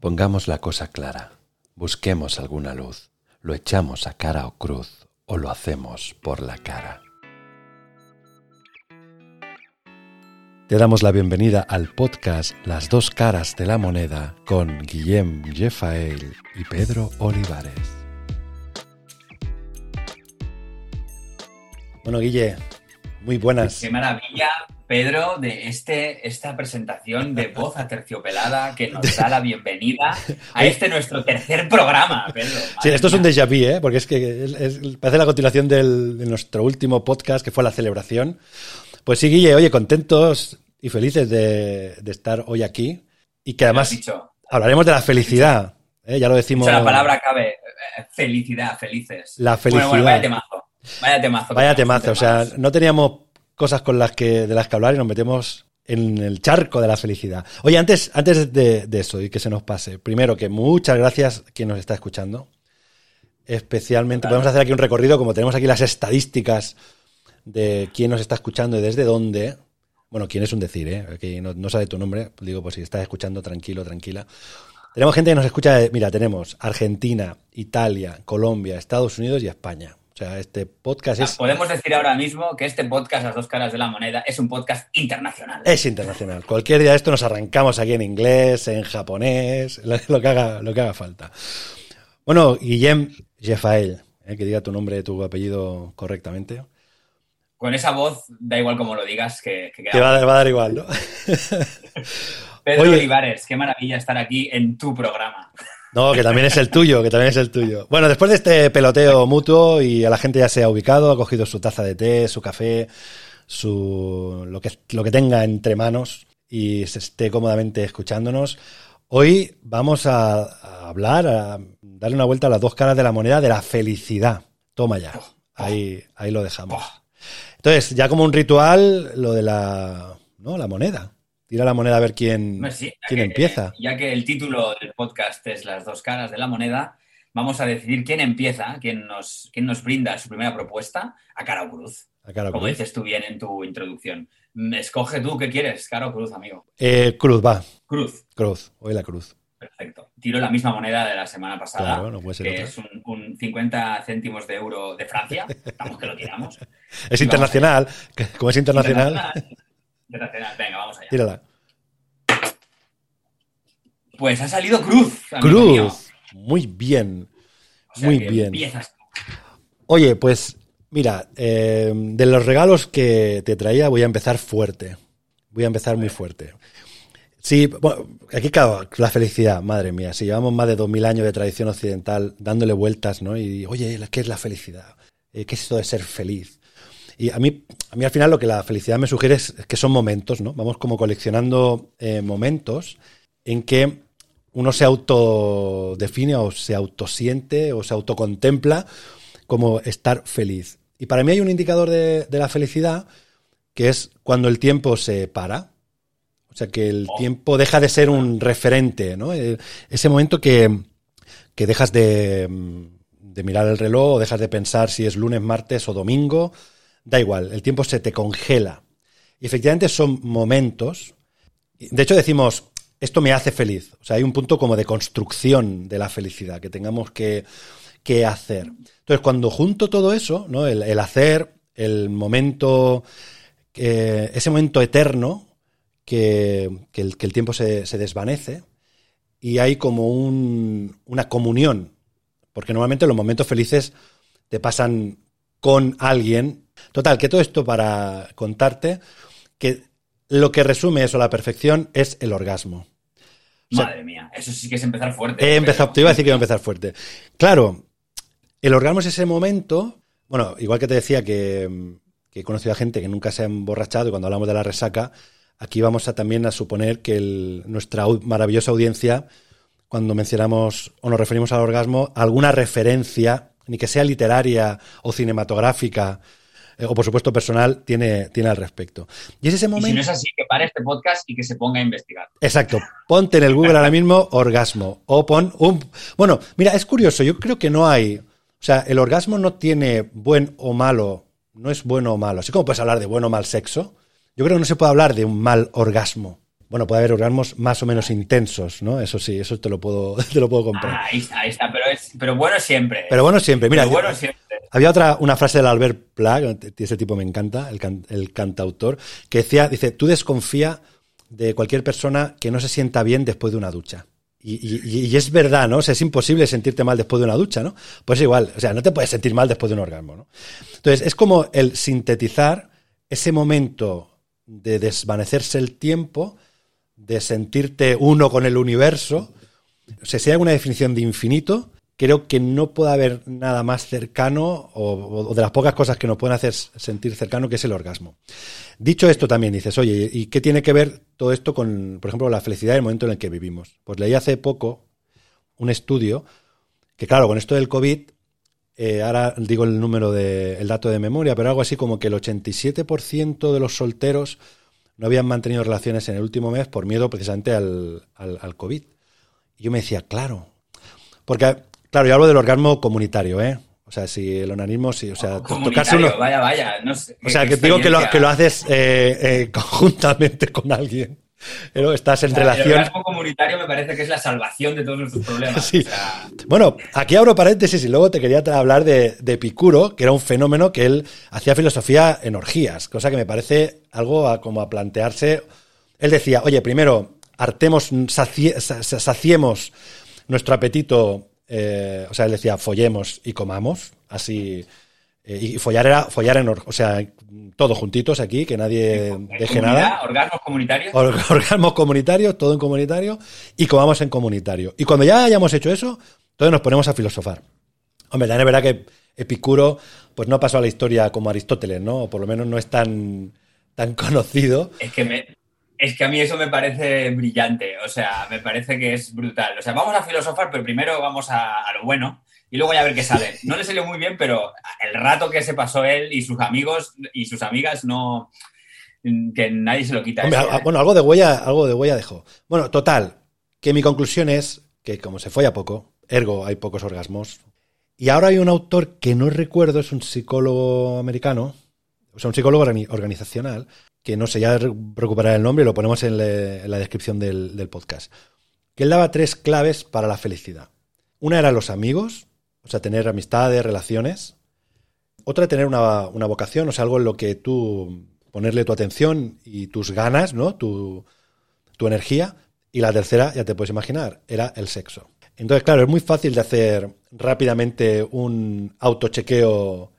Pongamos la cosa clara, busquemos alguna luz, lo echamos a cara o cruz o lo hacemos por la cara. Te damos la bienvenida al podcast Las dos caras de la moneda con Guillem Jefael y Pedro Olivares. Bueno, Guille, muy buenas. Qué maravilla, Pedro, de este, esta presentación de voz aterciopelada que nos da la bienvenida a este nuestro tercer programa, Pedro. Sí, esto es un déjà vu, ¿eh? porque es que es- es- parece la continuación del- de nuestro último podcast, que fue la celebración. Pues sí, Guille, oye, contentos y felices de, de estar hoy aquí y que además hablaremos de la felicidad. ¿eh? Ya lo decimos. La palabra cabe. eh, Felicidad, felices. La Bueno, bueno, felicidad. vaya temazo. Vaya temazo. Vaya temazo, o sea, no teníamos cosas con las que, de las que hablar y nos metemos en el charco de la felicidad. Oye, antes, antes de, de eso y que se nos pase, primero que muchas gracias a quien nos está escuchando. Especialmente, Claro. podemos hacer aquí un recorrido, como tenemos aquí las estadísticas de quién nos está escuchando y desde dónde. Bueno, quién es un decir, ¿eh? Aquí no, no sabe tu nombre, digo, pues si estás escuchando, tranquilo, tranquila. Tenemos gente que nos escucha, de- mira, tenemos Argentina, Italia, Colombia, Estados Unidos y España. O sea, este podcast es Podemos decir ahora mismo que este podcast, Las dos caras de la moneda, es un podcast internacional. Es internacional. Cualquier día de esto nos arrancamos aquí en inglés, en japonés, lo, que, haga, lo que haga falta. Bueno, Guillem Jefael, eh, que diga tu nombre, tu apellido correctamente. Con esa voz, da igual como lo digas, que, que Que va, a- va a dar igual, ¿no? Pedro Oye. Olivares, qué maravilla estar aquí en tu programa. No, que también es el tuyo, que también es el tuyo. Bueno, después de este peloteo mutuo y a la gente ya se ha ubicado, ha cogido su taza de té, su café, su lo que, lo que tenga entre manos y se esté cómodamente escuchándonos. Hoy vamos a, a hablar, a darle una vuelta a las dos caras de la moneda de la felicidad. Toma ya. Ahí, ahí lo dejamos. Entonces, ya como un ritual, lo de la, ¿no? la moneda. Tira la moneda a ver quién, sí, quién que- empieza. Ya que el título del podcast es Las dos caras de la moneda, vamos a decidir quién empieza, quién nos, quién nos brinda su primera propuesta a cara o cruz. A cara o Como cruz. dices tú bien en tu introducción. Mm, Escoge tú qué quieres, cara o cruz, amigo. Eh, cruz, va. Cruz, Cruz, hoy la cruz. perfecto. Tiro la misma moneda de la semana pasada, Claro, no puede ser que otra. es un, un 50 céntimos de euro de Francia. Estamos que lo tiramos. Es internacional. Como es internacional, Internacional. Venga, vamos allá. tírala. Pues ha salido cruz. mío. Cruz. Muy bien. O sea Muy bien. Empiezas. Oye, pues mira, eh, de los regalos que te traía voy a empezar fuerte. Voy a empezar muy fuerte. Sí, bueno, aquí claro, la felicidad, madre mía, si llevamos más de 2000 años de tradición occidental dándole vueltas, ¿no? Y oye, ¿qué es la felicidad? Eh, ¿Qué es esto de ser feliz? Y a mí, a mí al final lo que la felicidad me sugiere es que son momentos, ¿no? Vamos como coleccionando eh, momentos en que uno se autodefine o se autosiente o se autocontempla como estar feliz. Y para mí hay un indicador de, de la felicidad que es cuando el tiempo se para. O sea, que el tiempo deja de ser un referente, ¿no? Eh, Ese momento que, que dejas de, de mirar el reloj o dejas de pensar si es lunes, martes o domingo. Da igual, el tiempo se te congela. Y efectivamente son momentos. De hecho, decimos, esto me hace feliz. O sea, hay un punto como de construcción de la felicidad que tengamos que, que hacer. Entonces, cuando junto todo eso, ¿no? el, hacer, el momento, eh, ese momento eterno, que, que el, que el tiempo se, se desvanece, y hay como un- una comunión. Porque normalmente los momentos felices te pasan con alguien. Total, que todo esto para contarte que lo que resume eso a la perfección es el orgasmo. O sea, Madre mía, eso sí que es empezar fuerte. He empezado, Pedro. te iba a decir que iba a empezar fuerte. Claro, el orgasmo es ese momento, bueno, igual que te decía que, que he conocido a gente que nunca se ha emborrachado y cuando hablamos de la resaca, aquí vamos a también a suponer que el- nuestra maravillosa audiencia, cuando mencionamos o nos referimos al orgasmo, alguna referencia, ni que sea literaria o cinematográfica, eh, o por supuesto personal, tiene, tiene al respecto. Y es ese Y momento... si no es así, que pare este podcast y que se ponga a investigar. Exacto. Ponte en el Google ahora mismo orgasmo. O pon un. Bueno, mira, es curioso. Yo creo que no hay. O sea, el orgasmo no tiene buen o malo. No es bueno o malo. Así como puedes hablar de bueno o mal sexo. Yo creo que no se puede hablar de un mal orgasmo. Bueno, puede haber orgasmos más o menos intensos, ¿no? Eso sí, eso te lo puedo, te lo puedo comprar. Ah, ahí, está, ahí está, pero, es, pero bueno siempre. Pero bueno siempre, mira. Pero bueno siempre. Había otra, una frase del Albert Pla, ese tipo me encanta, el, el cantautor, que decía, dice, tú desconfía de cualquier persona que no se sienta bien después de una ducha. Y, y, y, es verdad, ¿no? O sea, es imposible sentirte mal después de una ducha, ¿no? Pues igual, o sea, no te puedes sentir mal después de un orgasmo, ¿no? Entonces, es como el sintetizar ese momento de desvanecerse el tiempo, de sentirte uno con el universo. O sea, si hay una definición de infinito, creo que no puede haber nada más cercano o, o, de las pocas cosas que nos pueden hacer sentir cercano que es el orgasmo. Dicho esto también dices, oye, ¿y qué tiene que ver todo esto con, por ejemplo, la felicidad del momento en el que vivimos? Pues leí hace poco un estudio que, claro, con esto del COVID, eh, ahora digo el número de, el dato de memoria, pero algo así como que el 87% de los solteros no habían mantenido relaciones en el último mes por miedo precisamente al, al, al COVID. Y yo me decía, claro, porque Claro, yo hablo del orgasmo comunitario, ¿eh? O sea, si el onanismo, si, o sea, tocarse uno. Vaya, vaya, no sé. O sea, que digo que lo, que lo haces eh, eh, conjuntamente con alguien. Pero estás en o sea, relación. El orgasmo comunitario me parece que es la salvación de todos nuestros problemas. Sí. O sea... Bueno, aquí abro paréntesis y luego te quería hablar de, de Epicuro, que era un fenómeno que él hacía filosofía en orgías, cosa que me parece algo a, como a plantearse. Él decía, oye, primero, hartemos, sacie, saciemos nuestro apetito eh, o sea, él decía, follemos y comamos, así. Eh, y follar era follar en, o sea, todos juntitos aquí, que nadie deje nada. Orgasmos comunitarios. Or, orgasmos comunitarios, todo en comunitario, y comamos en comunitario. Y cuando ya hayamos hecho eso, entonces nos ponemos a filosofar. Hombre, también es verdad que Epicuro, pues no pasó a la historia como Aristóteles, ¿no? O por lo menos no es tan, tan conocido. Es que me, es que a mí eso me parece brillante, o sea, me parece que es brutal. O sea, vamos a filosofar, pero primero vamos a, a, lo bueno y luego ya a ver qué sale. No le salió muy bien, pero el rato que se pasó él y sus amigos y sus amigas no... que nadie se lo quita. Hombre, eso, ¿eh? Bueno, algo de huella, algo de huella dejó. Bueno, total, que mi conclusión es que como se folla poco, ergo hay pocos orgasmos. Y ahora hay un autor que no recuerdo, es un psicólogo americano, o sea, un psicólogo organizacional, que no sé, ya recuperar el nombre y lo ponemos en, le, en la descripción del, del, podcast, que él daba tres claves para la felicidad. Una era los amigos, o sea, tener amistades, relaciones. Otra, tener una, una vocación, o sea, algo en lo que tú ponerle tu atención y tus ganas, ¿no? Tu, tu energía. Y la tercera, ya te puedes imaginar, era el sexo. Entonces, claro, es muy fácil de hacer rápidamente un autochequeo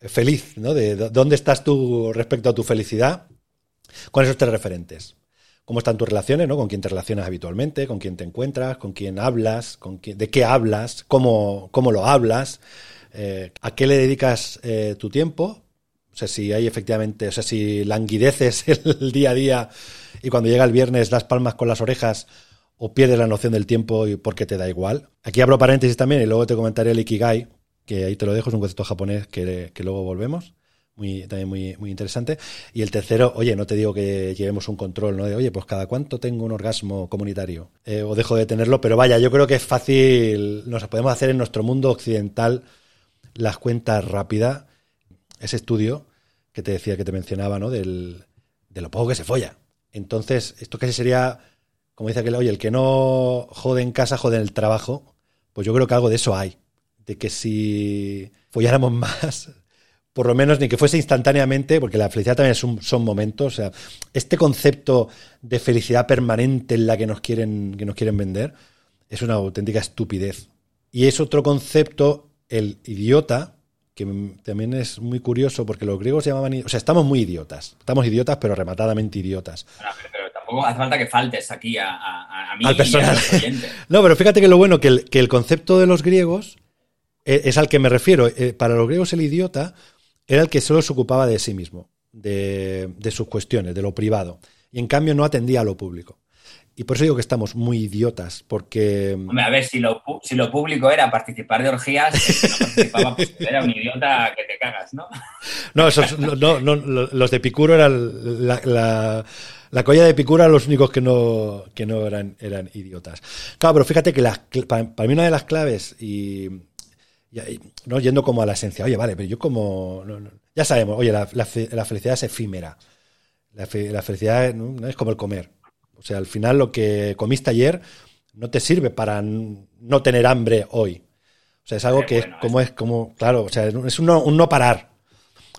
feliz, ¿no? De dónde estás tú respecto a tu felicidad con esos tres referentes. ¿Cómo están tus relaciones? ¿no? ¿Con quién te relacionas habitualmente? ¿Con quién te encuentras? ¿Con quién hablas? ¿Con quién, ¿De qué hablas? ¿Cómo, cómo lo hablas? Eh, ¿A qué le dedicas eh, tu tiempo? O sea, si hay efectivamente, o sea, si languideces el día a día y cuando llega el viernes das palmas con las orejas o pierdes la noción del tiempo y porque te da igual. Aquí abro paréntesis también y luego te comentaré el Ikigai, que ahí te lo dejo, es un concepto japonés que, que luego volvemos muy, también muy, muy interesante. Y el tercero, oye, no te digo que llevemos un control, ¿no? De, oye, pues cada cuánto tengo un orgasmo comunitario eh, o dejo de tenerlo, pero vaya, yo creo que es fácil, nos podemos hacer en nuestro mundo occidental las cuentas rápidas. Ese estudio que te decía, que te mencionaba, ¿no? Del, de lo poco que se folla. Entonces, esto casi sería, como dice aquel, oye, el que no jode en casa, jode en el trabajo. Pues yo creo que algo de eso hay. De que si folláramos más, por lo menos ni que fuese instantáneamente, porque la felicidad también es un, son momentos. O sea, este concepto de felicidad permanente en la que nos quieren, que nos quieren vender es una auténtica estupidez. Y es otro concepto, el idiota, que también es muy curioso porque los griegos llamaban. O sea, estamos muy idiotas. Estamos idiotas, pero rematadamente idiotas. Pero, pero, tampoco hace falta que faltes aquí a, a, a mí al personal. y a los no, pero fíjate que lo bueno que el, que el concepto de los griegos es, es al que me refiero. Eh, para los griegos, el idiota era el que solo se ocupaba de sí mismo, de, de, sus cuestiones, de lo privado. Y en cambio no atendía a lo público. Y por eso digo que estamos muy idiotas, porque... Hombre, a ver, si lo, si lo público era participar de orgías, el que no participaba pues, era un idiota que te cagas, ¿no? No, esos, no, no, no, los de Picuro eran la, la, la colla de Picuro eran los únicos que no, que no eran, eran idiotas. Claro, pero fíjate que para, para mí una de las claves, y no yendo como a la esencia, oye, vale, pero yo como, no, no, ya sabemos, oye, la, la, la, felicidad es efímera, la, fe, la felicidad no, no, es como el comer, O sea, al final lo que comiste ayer no te sirve para no tener hambre hoy. O sea, es algo que es como es como, claro, o sea, es un no, un no parar.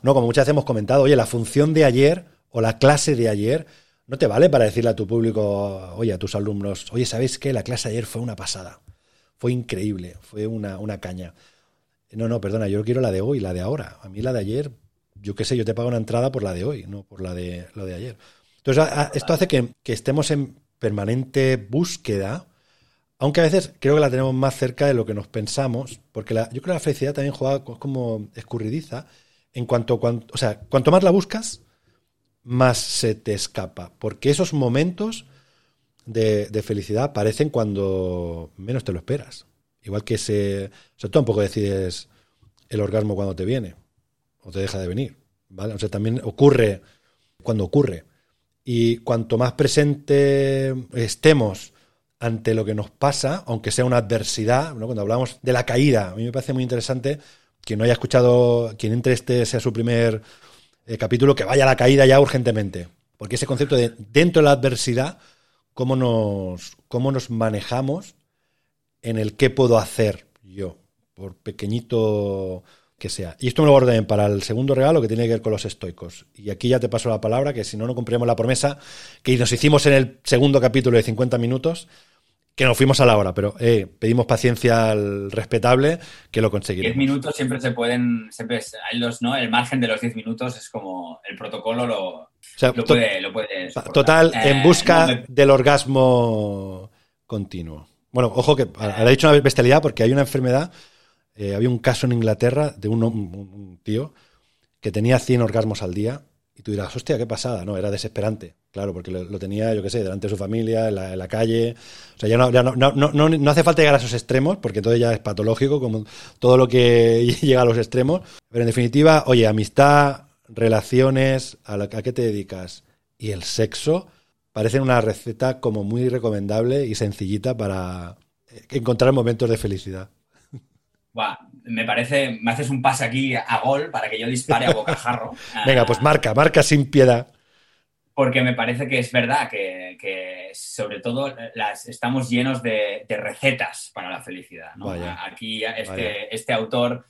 No, como muchas veces hemos comentado, oye, la función de ayer o la clase de ayer no te vale para decirle a tu público, oye, a tus alumnos, oye, ¿sabéis qué? La clase de ayer fue una pasada. Fue increíble, fue una, una caña. No, no, perdona, yo quiero la de hoy, la de ahora. A mí la de ayer, yo qué sé, yo te pago una entrada por la de hoy, no por la de, lo de ayer. Entonces, esto hace que, estemos en permanente búsqueda, aunque a veces creo que la tenemos más cerca de lo que nos pensamos, porque la, yo creo que la felicidad también juega como escurridiza, en cuanto, cuanto, o sea, cuanto más la buscas, más se te escapa, porque esos momentos de, de felicidad aparecen cuando menos te lo esperas. Igual que ese. O sea, tú tampoco decides el orgasmo cuando te viene o te deja de venir. ¿vale? O sea, también ocurre cuando ocurre. Y cuanto más presente estemos ante lo que nos pasa, aunque sea una adversidad, ¿no? cuando hablamos de la caída, a mí me parece muy interesante quien no haya escuchado, quien entre este sea su primer eh, capítulo, que vaya a la caída ya urgentemente. Porque ese concepto de dentro de la adversidad, cómo nos, cómo nos manejamos en el qué puedo hacer yo, por pequeñito que sea. Y esto me lo guardo para el segundo regalo que tiene que ver con los estoicos. Y aquí ya te paso la palabra, que si no, no cumpliremos la promesa que nos hicimos en el segundo capítulo de 50 minutos, que nos fuimos a la hora, pero eh, pedimos paciencia al respetable que lo conseguiremos. 10 minutos siempre se pueden, siempre hay los, ¿no? El margen de los 10 minutos es como el protocolo lo, puede, lo puede Total, en eh, busca del orgasmo continuo. Bueno, ojo que ha dicho una bestialidad porque hay una enfermedad. Eh, había un caso en Inglaterra de un, tío que tenía 100 orgasmos al día y tú dirás, hostia, qué pasada. No, era desesperante. Claro, porque lo, tenía, yo qué sé, delante de su familia, en la, calle. O sea, ya, no, no, no, no, hace falta llegar a esos extremos, porque todo ya es patológico, como todo lo que llega a los extremos. Pero en definitiva, oye, amistad, relaciones, ¿a, a qué te dedicas? Y el sexo parece una receta como muy recomendable y sencillita para encontrar momentos de felicidad. me parece, me haces un pase aquí a gol para que yo dispare a bocajarro. Venga, pues marca, marca sin piedad. Porque me parece que es verdad que, sobre todo las, estamos llenos de, recetas para la felicidad. aquí este, este autor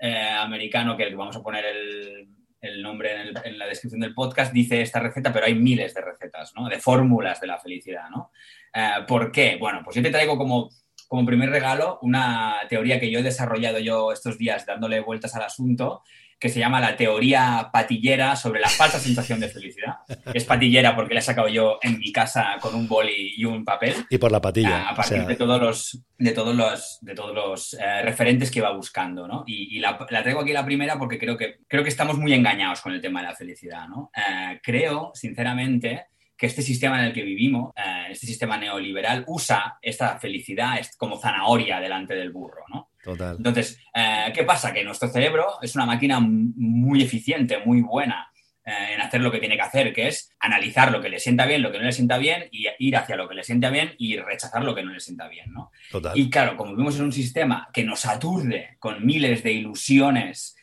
eh, americano que vamos a poner el, el nombre en, la descripción del podcast, dice esta receta, pero hay miles de recetas, ¿no? De fórmulas de la felicidad, ¿no? Eh, ¿Por qué? Bueno, pues yo te traigo como, como primer regalo una teoría que yo he desarrollado yo estos días dándole vueltas al asunto que se llama la teoría patillera sobre la falsa sensación de felicidad. Es patillera porque la he sacado yo en mi casa con un boli y un papel. Y por la patilla. A, partir de todos los, de todos los, de todos los eh, referentes que va buscando, ¿no? Y, la, traigo aquí la primera porque creo que, creo que estamos muy engañados con el tema de la felicidad, ¿no? Eh, creo, sinceramente, que este sistema en el que vivimos, eh, este sistema neoliberal, usa esta felicidad como zanahoria delante del burro, ¿no? Total. Entonces, eh, ¿qué pasa? Que nuestro cerebro es una máquina muy eficiente, muy buena eh, en hacer lo que tiene que hacer, que es analizar lo que le sienta bien, lo que no le sienta bien, y ir hacia lo que le sienta bien y rechazar lo que no le sienta bien, ¿no? Total. Y claro, como vivimos en un sistema que nos aturde con miles de ilusiones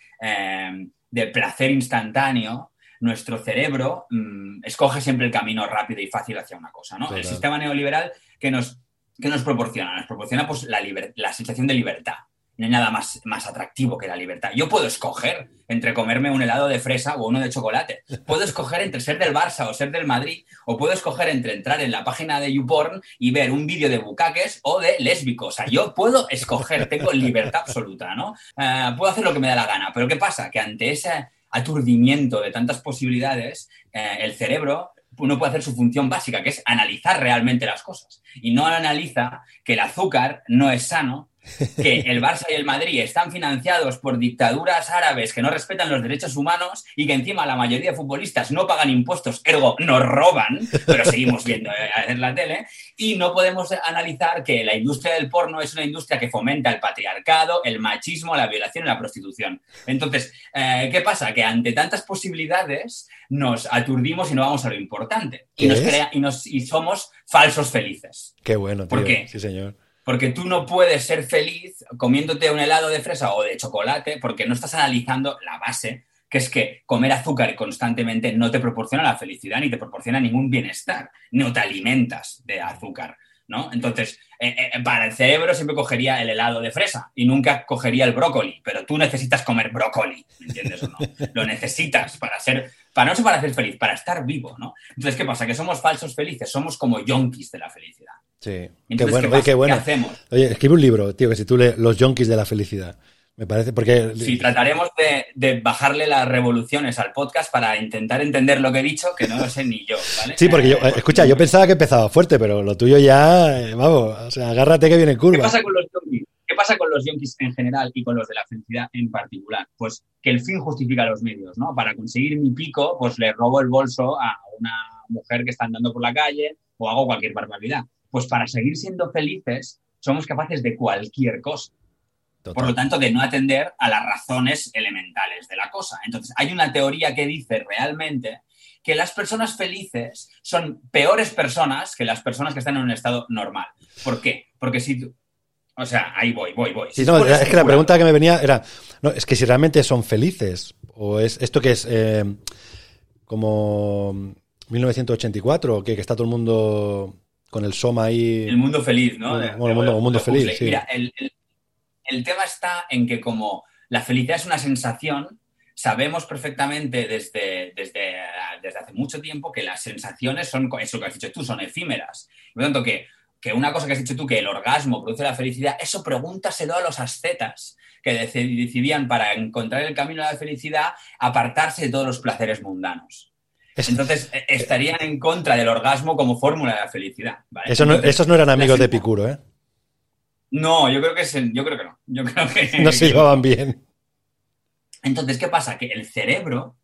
de placer instantáneo, nuestro cerebro mm, escoge siempre el camino rápido y fácil hacia una cosa, ¿no? El sistema neoliberal que nos, que nos proporciona, nos proporciona pues, la, la sensación de libertad. No hay nada más, más atractivo que la libertad. Yo puedo escoger entre comerme un helado de fresa o uno de chocolate. Puedo escoger entre ser del Barça o ser del Madrid. O puedo escoger entre entrar en la página de YouPorn y ver un vídeo de bucaques o de lésbicos. O sea, yo puedo escoger, tengo libertad absoluta, ¿no? Eh, puedo hacer lo que me da la gana. Pero ¿qué pasa? Que ante esa aturdimiento de tantas posibilidades, eh, el cerebro no puede hacer su función básica, que es analizar realmente las cosas. Y no analiza que el azúcar no es sano, que el Barça y el Madrid están financiados por dictaduras árabes que no respetan los derechos humanos y que encima la mayoría de futbolistas no pagan impuestos, ergo nos roban, pero seguimos viendo eh, en la tele, y no podemos analizar que la industria del porno es una industria que fomenta el patriarcado, el machismo, la violación y la prostitución. Entonces, eh, ¿qué pasa? Que ante tantas posibilidades nos aturdimos y no vamos a lo importante. Y, nos crea, y, nos, y somos falsos felices. Qué bueno, tío. ¿Por qué? Sí, señor. Porque tú no puedes ser feliz comiéndote un helado de fresa o de chocolate porque no estás analizando la base, que es que comer azúcar constantemente no te proporciona la felicidad ni te proporciona ningún bienestar, no te alimentas de azúcar. ¿no? Entonces, eh, eh, para el cerebro siempre cogería el helado de fresa y nunca cogería el brócoli, pero tú necesitas comer brócoli, ¿me entiendes o no? Lo necesitas para ser, para no ser para ser feliz, para estar vivo, ¿no? Entonces, ¿qué pasa? Que somos falsos felices, somos como yonkis de la felicidad. Sí, qué bueno, ¿qué, bueno. hacemos? Oye, escribe un libro, tío, que si tú lees Los yonkis de la felicidad. Me parece, porque... Sí, trataremos de, bajarle las revoluciones al podcast para intentar entender lo que he dicho, que no lo sé ni yo, ¿vale? Sí, porque yo, eh, escucha, yo pensaba que empezaba fuerte, pero lo tuyo ya, eh, vamos, o sea, agárrate que viene curva. ¿Qué pasa con los yonkis? ¿Qué pasa con los yonkis en general y con los de la felicidad en particular? Pues que el fin justifica los medios, ¿no? Para conseguir mi pico, pues le robo el bolso a una mujer que está andando por la calle o hago cualquier barbaridad. Pues para seguir siendo felices, somos capaces de cualquier cosa. Por lo tanto, de no atender a las razones elementales de la cosa. Entonces, hay una teoría que dice realmente que las personas felices son peores personas que las personas que están en un estado normal. ¿Por qué? Porque si tú... O sea, ahí voy, voy, voy. es que la pregunta que me venía era, no, es que si realmente son felices, o es esto que es eh, como 1984, que, que está todo el mundo con el Soma ahí. El mundo feliz, ¿no? Bueno, el mundo, mundo feliz, sí. Mira, el, el tema está en que como la felicidad es una sensación, sabemos perfectamente desde, desde, desde hace mucho tiempo que las sensaciones son, eso que has dicho tú, son efímeras. Por lo tanto, que, que una cosa que has dicho tú, que el orgasmo produce la felicidad, eso pregúntaselo a los ascetas que decidían para encontrar el camino a la felicidad apartarse de todos los placeres mundanos. Entonces e, estarían en contra del orgasmo como fórmula de la felicidad. Eso no, esos no eran amigos de Epicuro, ¿eh? No, yo creo que, yo creo que no. Yo creo que, no se llevaban bien. Entonces, ¿qué pasa? Que el cerebro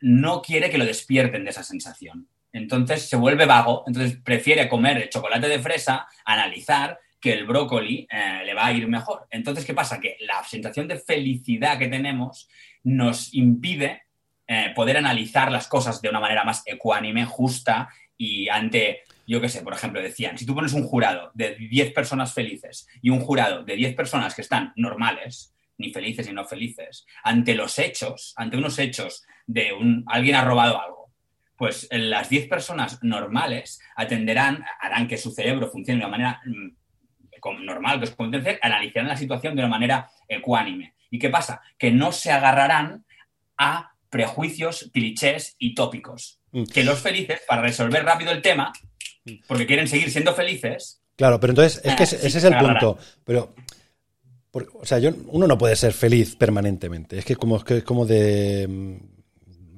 no quiere que lo despierten de esa sensación. Entonces se vuelve vago, entonces prefiere comer el chocolate de fresa, analizar que el brócoli eh, le va a ir mejor. Entonces, ¿qué pasa? Que la sensación de felicidad que tenemos nos impide eh, poder analizar las cosas de una manera más ecuánime, justa y ante yo qué sé, por ejemplo, decían, si tú pones un jurado de 10 personas felices y un jurado de 10 personas que están normales, ni felices ni no felices, ante los hechos, ante unos hechos de un, alguien ha robado algo, pues las 10 personas normales atenderán, harán que su cerebro funcione de una manera mm, normal, que es como analizarán la situación de una manera ecuánime. ¿Y qué pasa? Que no se agarrarán a prejuicios, clichés y tópicos. Mm. Que los felices, para resolver rápido el tema, porque quieren seguir siendo felices. Claro, pero entonces es que ese, es el punto. Pero, o sea, yo, uno no puede ser feliz permanentemente. Es que como, es como de, mm,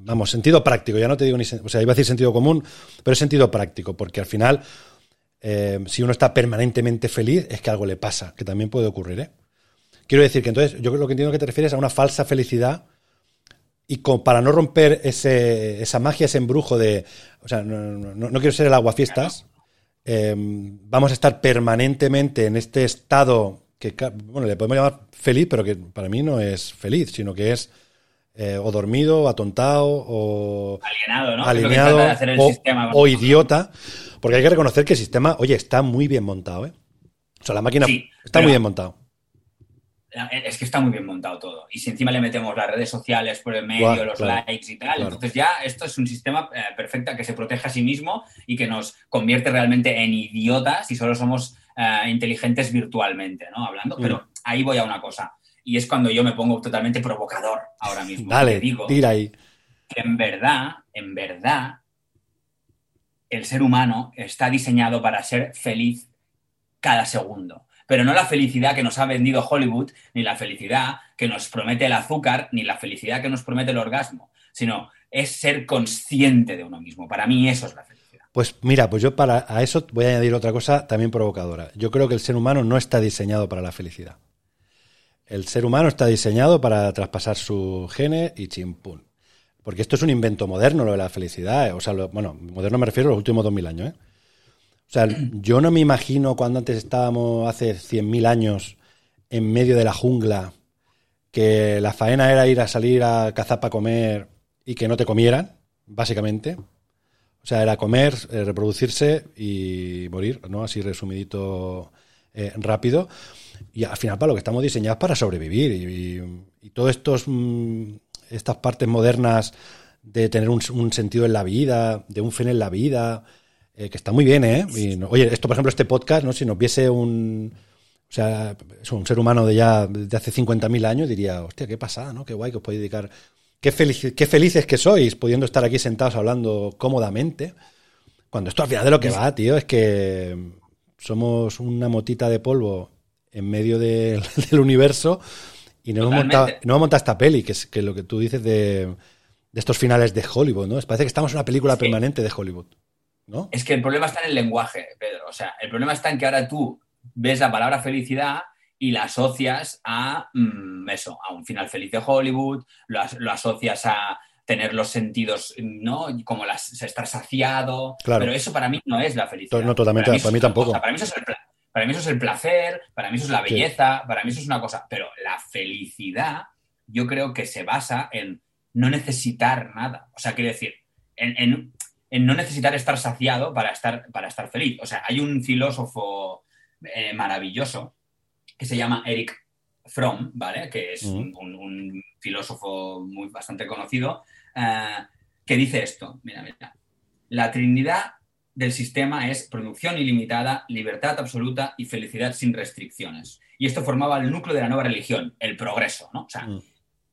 vamos, sentido práctico. Ya no te digo ni, o sea, iba a decir sentido común, pero es sentido práctico, porque al final, eh, si uno está permanentemente feliz, es que algo le pasa, que también puede ocurrir, ¿eh? Quiero decir que entonces, yo creo que entiendo que te refieres a una falsa felicidad y para no romper ese, esa magia, ese embrujo de, o sea, no, quiero ser el aguafiestas, eh, vamos a estar permanentemente en este estado que, bueno, le podemos llamar feliz, pero que para mí no es feliz, sino que es eh, o dormido, o atontado, o alienado, ¿no? alienado o, idiota, porque hay que reconocer que el sistema, oye, está muy bien montado, ¿eh? O sea, la máquina está muy bien montado. Es que está muy bien montado todo. Y si encima le metemos las redes sociales por el medio, los likes y tal, entonces ya esto es un sistema eh, perfecto que se protege a sí mismo y que nos convierte realmente en idiotas y solo somos eh, inteligentes virtualmente, ¿no? Hablando. Pero mm. ahí voy a una cosa. Y es cuando yo me pongo totalmente provocador ahora mismo. Dale, digo tira ahí. Que en verdad, en verdad, el ser humano está diseñado para ser feliz cada segundo pero no la felicidad que nos ha vendido Hollywood, ni la felicidad que nos promete el azúcar, ni la felicidad que nos promete el orgasmo, sino es ser consciente de uno mismo. Para mí eso es la felicidad. Pues mira, pues yo para a eso voy a añadir otra cosa también provocadora. Yo creo que el ser humano no está diseñado para la felicidad. El ser humano está diseñado para traspasar su gene y chimpún. Porque esto es un invento moderno, lo de la felicidad. O sea, bueno, moderno me refiero a los últimos 2000 años. ¿eh? O sea, yo no me imagino cuando antes estábamos hace 100.000 años en medio de la jungla, que la faena era ir a salir a cazar para comer y que no te comieran, básicamente. O sea, era comer, eh, reproducirse y morir, ¿no? Así resumidito eh, rápido. Y al final, para lo que estamos diseñados para sobrevivir. Y, estos mm, estas partes modernas de tener un, un sentido en la vida, de un fin en la vida, eh, que está muy bien, ¿eh? Y no- oye, esto, por ejemplo, este podcast, ¿no? Si nos viese un. O sea, es un ser humano de ya de hace 50.000 años, diría, hostia, qué pasada, ¿no? Qué guay que os podéis dedicar. Qué, felici- qué felices que sois pudiendo estar aquí sentados hablando cómodamente. Cuando esto al final de lo que va, tío, es que somos una motita de polvo en medio del, del universo y no hemos, Totalmente. montado, hemos montado esta peli, que es que lo que tú dices de, de estos finales de Hollywood, ¿no? Parece que estamos en una película Sí. permanente de Hollywood, ¿no? Es que el problema está en el lenguaje, Pedro. O sea, el problema está en que ahora tú ves la palabra felicidad y la asocias a mm, eso, a un final feliz de Hollywood, lo, as- lo asocias a tener los sentidos, ¿no? Como las, estar saciado. Claro. Pero eso para mí no es la felicidad. No, totalmente, para mí tampoco. cosa. Para mí eso es el para mí eso es el placer, para mí eso es la Sí. belleza, para mí eso es una cosa. Pero la felicidad, yo creo que se basa en no necesitar nada. O sea, quiero decir, en, en- en no necesitar estar saciado para estar, para estar feliz. O sea, hay un filósofo eh, maravilloso que se llama Eric Fromm, ¿vale? Que es un, un- un filósofo muy bastante conocido, eh, que dice esto. Mira, mira. La trinidad del sistema es producción ilimitada, libertad absoluta y felicidad sin restricciones. Y esto formaba el núcleo de la nueva religión, el progreso, ¿no? O sea, Mm.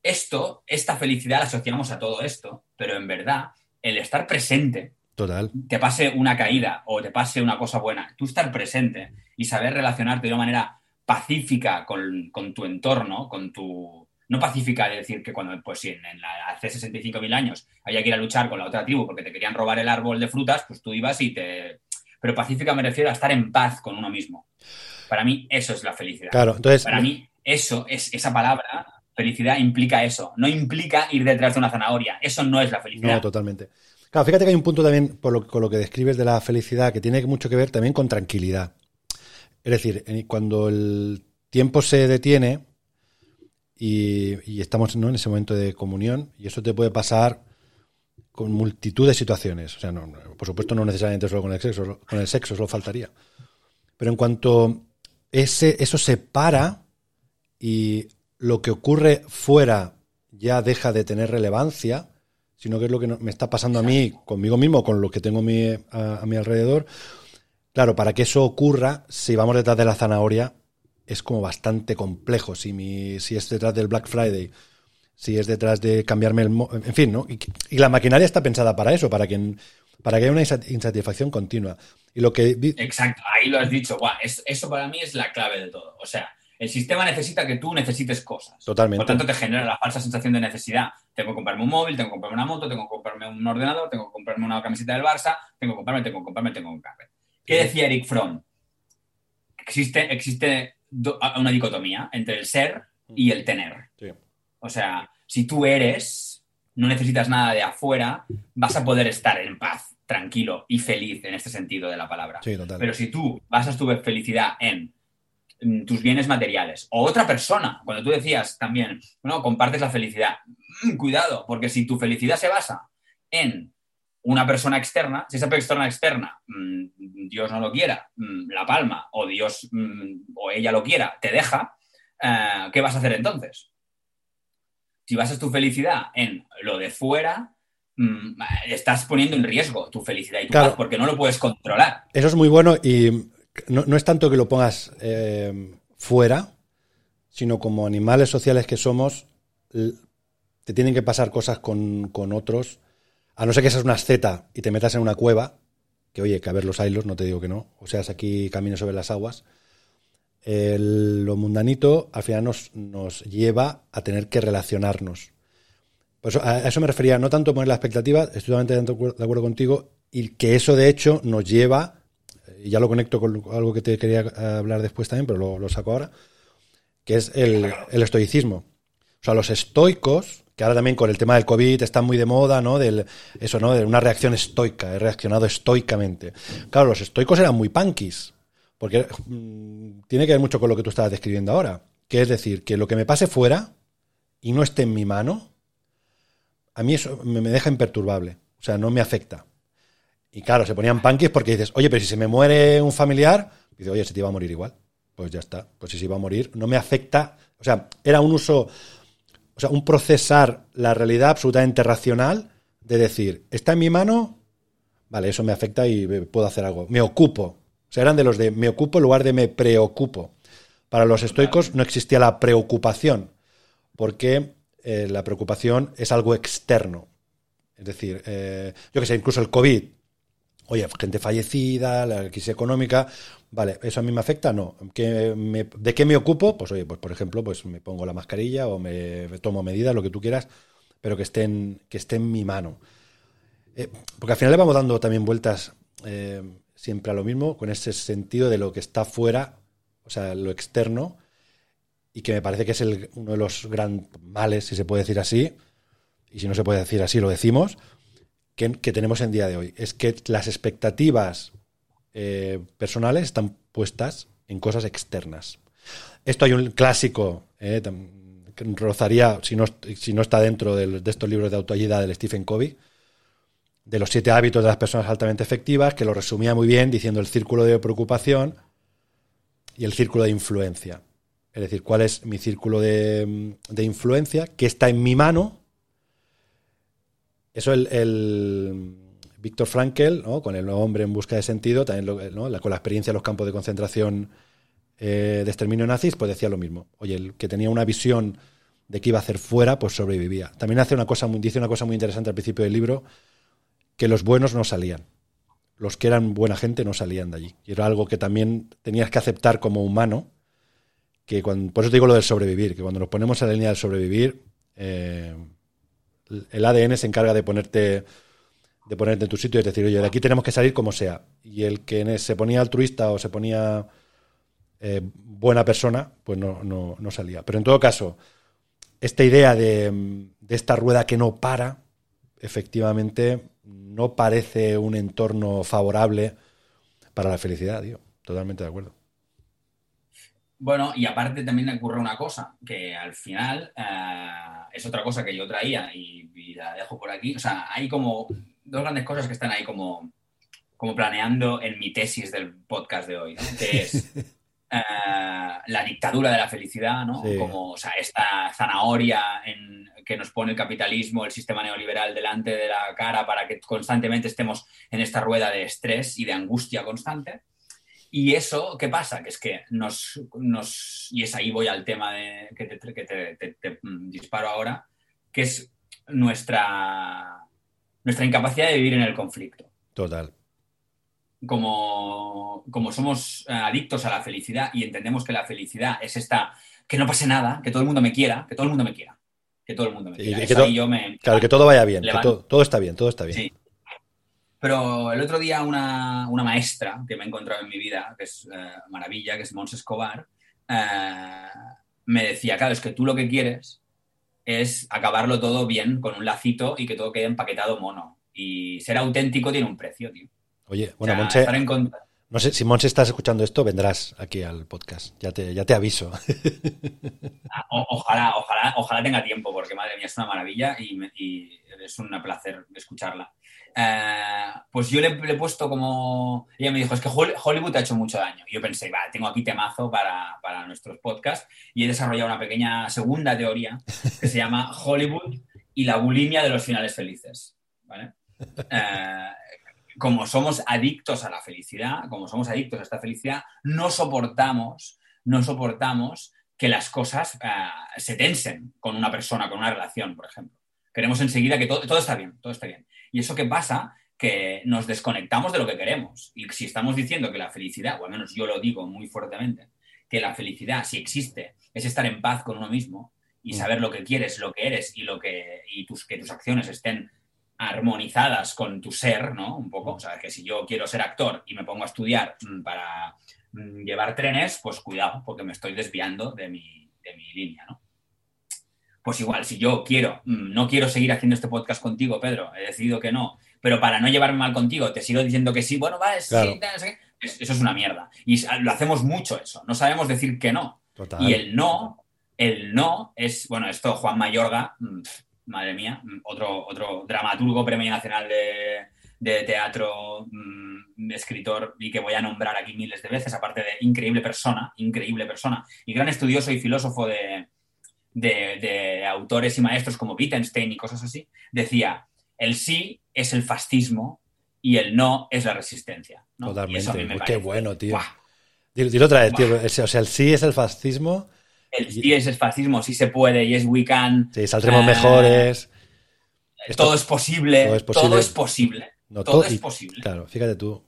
esto, esta felicidad la asociamos a todo esto, pero en verdad, el estar presente, Total. te pase una caída o te pase una cosa buena, tú estar presente y saber relacionarte de una manera pacífica con, con tu entorno, con tu... No pacífica de decir que cuando, pues si en, en la- hace 65.000 años había que ir a luchar con la otra tribu porque te querían robar el árbol de frutas, pues tú ibas y te... Pero pacífica me refiero a estar en paz con uno mismo. Para mí eso es la felicidad. Claro, entonces. Para mí, eso es esa palabra, felicidad, implica eso. No implica ir detrás de una zanahoria. Eso no es la felicidad. No, totalmente. Claro, fíjate que hay un punto también, por lo, con lo que describes de la felicidad, que tiene mucho que ver también con tranquilidad. Es decir, cuando el tiempo se detiene y, y estamos ¿no? en ese momento de comunión, y eso te puede pasar con multitud de situaciones. O sea, no, por supuesto, no necesariamente solo con el sexo, con el sexo, solo faltaría. Pero en cuanto ese, eso se para y lo que ocurre fuera ya deja de tener relevancia, sino que es lo que me está pasando a mí, conmigo mismo, con lo que tengo a mi, a, a mi alrededor. Claro, para que eso ocurra, si vamos detrás de la zanahoria, es como bastante complejo. Si, mi, si es detrás del Black Friday, si es detrás de cambiarme el... En fin, ¿no? Y, y la maquinaria está pensada para eso, para que, para que haya una insat- insatisfacción continua. Y lo que... Exacto, ahí lo has dicho. Es- eso para mí es la clave de todo. O sea, el sistema necesita que tú necesites cosas. Totalmente. Por tanto, te genera la falsa sensación de necesidad. Tengo que comprarme un móvil, tengo que comprarme una moto, tengo que comprarme un ordenador, tengo que comprarme una camiseta del Barça, tengo que comprarme, tengo que comprarme, tengo que comprarme. ¿Qué decía Eric Fromm? Existe, existe una dicotomía entre el ser y el tener. Sí. O sea, si tú eres, no necesitas nada de afuera, vas a poder estar en paz, tranquilo y feliz en este sentido de la palabra. Sí, total. Pero si tú basas tu felicidad en mm, tus bienes materiales o otra persona, cuando tú decías también, bueno, compartes la felicidad, mm, cuidado, porque si tu felicidad se basa en una persona externa, si esa persona externa, mm, Dios no lo quiera, mm, la palma, o Dios mm, o ella lo quiera, te deja, eh, ¿qué vas a hacer entonces? Si basas tu felicidad en lo de fuera, mm, estás poniendo en riesgo tu felicidad y tu Claro. paz porque no lo puedes controlar. Eso es muy bueno y no, no es tanto que lo pongas eh, fuera, sino como animales sociales que somos, te tienen que pasar cosas con, con otros, a no ser que seas una asceta y te metas en una cueva, que oye, que a ver los hilos, no te digo que no, o seas aquí camino sobre las aguas, el- lo mundanito al final nos, nos lleva a tener que relacionarnos. Por eso, a a eso me refería, no tanto poner la expectativa, estoy totalmente de acuerdo contigo, y que eso de hecho nos lleva, y ya lo conecto con algo que te quería eh, hablar después también, pero lo, lo saco ahora, que es el, el estoicismo. O sea, los estoicos, que ahora también con el tema del COVID están muy de moda, ¿no? Del, eso, ¿no? De una reacción estoica, he reaccionado estoicamente. Claro, los estoicos eran muy punkis, porque mm, tiene que ver mucho con lo que tú estabas describiendo ahora, que es decir, que lo que me pase fuera y no esté en mi mano, a mí eso me, me deja imperturbable, o sea, no me afecta. Y claro, se ponían punkis porque dices, oye, pero si se me muere un familiar, dice, oye, se te iba a morir igual. Pues ya está, pues si se iba a morir, no me afecta. O sea, era un uso o sea, un procesar la realidad absolutamente racional de decir, está en mi mano, vale, eso me afecta y puedo hacer algo. Me ocupo. O sea, eran de los de me ocupo en lugar de me preocupo. Para los estoicos no existía la preocupación, porque eh, la preocupación es algo externo. Es decir, eh, yo que sé, incluso el COVID. Oye, gente fallecida, la crisis económica, vale, ¿eso a mí me afecta? No. ¿De qué me ocupo? Pues oye, pues por ejemplo, pues me pongo la mascarilla o me, tomo medidas, lo que tú quieras, pero que esté en, que esté en mi mano. Eh, porque al final le vamos dando también vueltas siempre a lo mismo, con ese sentido de lo que está fuera, o sea, lo externo, y que me parece que es el, uno de los grandes males, si se puede decir así, y si no se puede decir así, lo decimos, que, tenemos en día de hoy. Es que las expectativas eh, personales están puestas en cosas externas. Esto hay un clásico, eh, que rozaría, si no, si no está dentro de, de estos libros de autoayuda del Stephen Covey, de los siete hábitos de las personas altamente efectivas, que lo resumía muy bien diciendo el círculo de preocupación y el círculo de influencia. Es decir, cuál es mi círculo de, influencia, que está en mi mano. Eso el, el Víctor Frankel, con el hombre en busca de sentido, también con la experiencia de los campos de concentración eh, de exterminio nazis, pues decía lo mismo. Oye, el que tenía una visión de qué iba a hacer fuera, pues sobrevivía. También hace una cosa, dice una cosa muy interesante al principio del libro, que los buenos no salían. Los que eran buena gente no salían de allí. Y era algo que también tenías que aceptar como humano, que cuando, por eso te digo lo del sobrevivir, que cuando nos ponemos a la línea del sobrevivir, eh, el ADN se encarga de ponerte de ponerte en tu sitio y decir, oye, de aquí tenemos que salir como sea. Y el que se ponía altruista o se ponía eh, buena persona, pues no, no, no, salía. Pero en todo caso, esta idea de, de esta rueda que no para, efectivamente, no parece un entorno favorable para la felicidad, tío. Totalmente de acuerdo. Bueno, y aparte también ocurre una cosa, que al final eh, es otra cosa que yo traía y, la dejo por aquí. O sea, hay como dos grandes cosas que están ahí como, como planeando en mi tesis del podcast de hoy, que es eh, la dictadura de la felicidad, ¿no? Como o sea, esta zanahoria en, que nos pone el capitalismo, el sistema neoliberal delante de la cara para que constantemente estemos en esta rueda de estrés y de angustia constante. Y eso, ¿qué pasa? Que es que nos, nos y es ahí voy al tema de, que, te, que te, disparo ahora, que es nuestra, nuestra incapacidad de vivir en el conflicto. Total. Como, como somos eh, adictos a la felicidad y entendemos que la felicidad es esta, que no pase nada, que todo el mundo me quiera, que todo el mundo me quiera, que todo el mundo me quiera. que, yo me, claro, que todo vaya bien, que todo, todo, está bien, todo está bien. Sí. Pero el otro día una, maestra que me he encontrado en mi vida, que es eh, maravilla, que es Mons Escobar, eh, me decía, claro, es que tú lo que quieres es acabarlo todo bien con un lacito y que todo quede empaquetado mono. Y ser auténtico tiene un precio, tío. Oye, bueno, no sé, si Monse estás escuchando esto, vendrás aquí al podcast. Ya te, ya te aviso. Ah, ojalá, ojalá, ojalá tenga tiempo, porque madre mía, es una maravilla y, y es un placer escucharla. Eh, pues yo le, he puesto como. Ella me dijo, es que Hollywood ha hecho mucho daño. Y yo pensé, va, tengo aquí temazo para, para nuestros podcasts. Y he desarrollado una pequeña segunda teoría que se llama Hollywood y la bulimia de los finales felices. Eh, como somos adictos a la felicidad, como somos adictos a esta felicidad, no soportamos, no soportamos que las cosas eh, se tensen con una persona, con una relación, por ejemplo. Queremos enseguida que todo, todo está bien, todo está bien. ¿Y eso qué pasa? Que nos desconectamos de lo que queremos. Y si estamos diciendo que la felicidad, o al menos yo lo digo muy fuertemente, que la felicidad, si existe, es estar en paz con uno mismo y mm. saber lo que quieres, lo que eres y, lo que, y tus, que tus acciones estén armonizadas con tu ser, ¿no? Un poco. O sea, que si yo quiero ser actor y me pongo a estudiar mm, para mm, llevar trenes, pues cuidado, porque me estoy desviando de mi, de mi línea, ¿no? Pues igual, si yo quiero, mm, no quiero seguir haciendo este podcast contigo, Pedro, he decidido que no, pero para no llevarme mal contigo, te sigo diciendo que sí, bueno, vale, sí, eso es una mierda. Y lo hacemos mucho eso, no sabemos decir que no. Y el no, el no es, bueno, esto Juan Mayorga, mm, madre mía, mm, otro, otro dramaturgo premio nacional de, de teatro, escritor y que voy a nombrar aquí miles de veces, aparte de increíble persona, increíble persona y gran estudioso y filósofo de, de, autores y maestros como Wittgenstein y cosas así, decía, el sí es el fascismo y el no es la resistencia. Totalmente. Qué bueno, tío. Dilo, otra vez, tío. O sea, el sí es el fascismo. El sí es el fascismo, sí se puede y es we can. Sí, saldremos eh, mejores. todo es posible. Todo es posible. Todo es posible. todo, es posible. Claro, fíjate tú,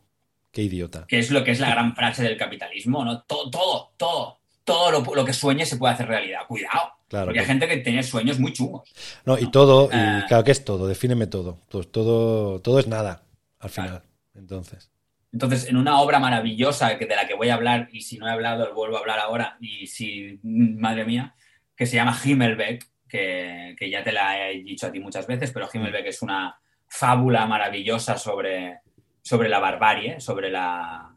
qué idiota. Que es lo que es la gran frase del capitalismo, ¿no? Todo, todo, todo, todo lo, lo que sueñes se puede hacer realidad. Cuidado. Claro, Porque hay gente que tiene sueños muy chungos. No, y todo, y eh, claro, ¿qué es todo? Defíneme todo. Pues todo, todo es nada, al final. Entonces. Entonces, en una obra maravillosa de la que voy a hablar, y si no he hablado, vuelvo a hablar ahora, y si, madre mía, que se llama Himmelbeck, que, que ya te la he dicho a ti muchas veces, pero Himmelbeck es una fábula maravillosa sobre, sobre la barbarie, sobre la,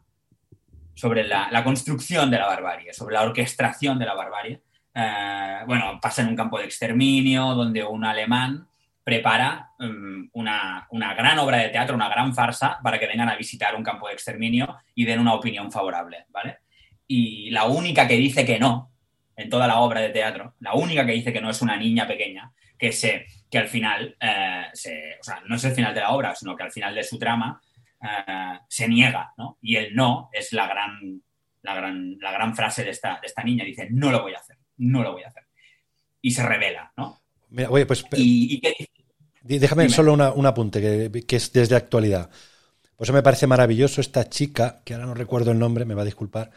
sobre la, la, construcción de la barbarie, sobre la orquestación de la barbarie. Eh, bueno, pasa en un campo de exterminio donde un alemán prepara um, una, gran obra de teatro, una gran farsa para que vengan a visitar un campo de exterminio y den una opinión favorable, ¿vale? Y la única que dice que no en toda la obra de teatro, la única que dice que no es una niña pequeña, que sé que al final, eh, o sea, no es el final de la obra, sino que al final de su trama eh, se niega, ¿no? Y el no es la gran, la gran, la gran frase de esta, de esta niña, dice, no lo voy a hacer no lo voy a hacer. Y se revela, ¿no? Mira, oye, pues. ¿Y, Déjame solo un apunte, que, es desde actualidad. Pues eso me parece maravilloso esta chica, que ahora no recuerdo el nombre, me va a disculpar,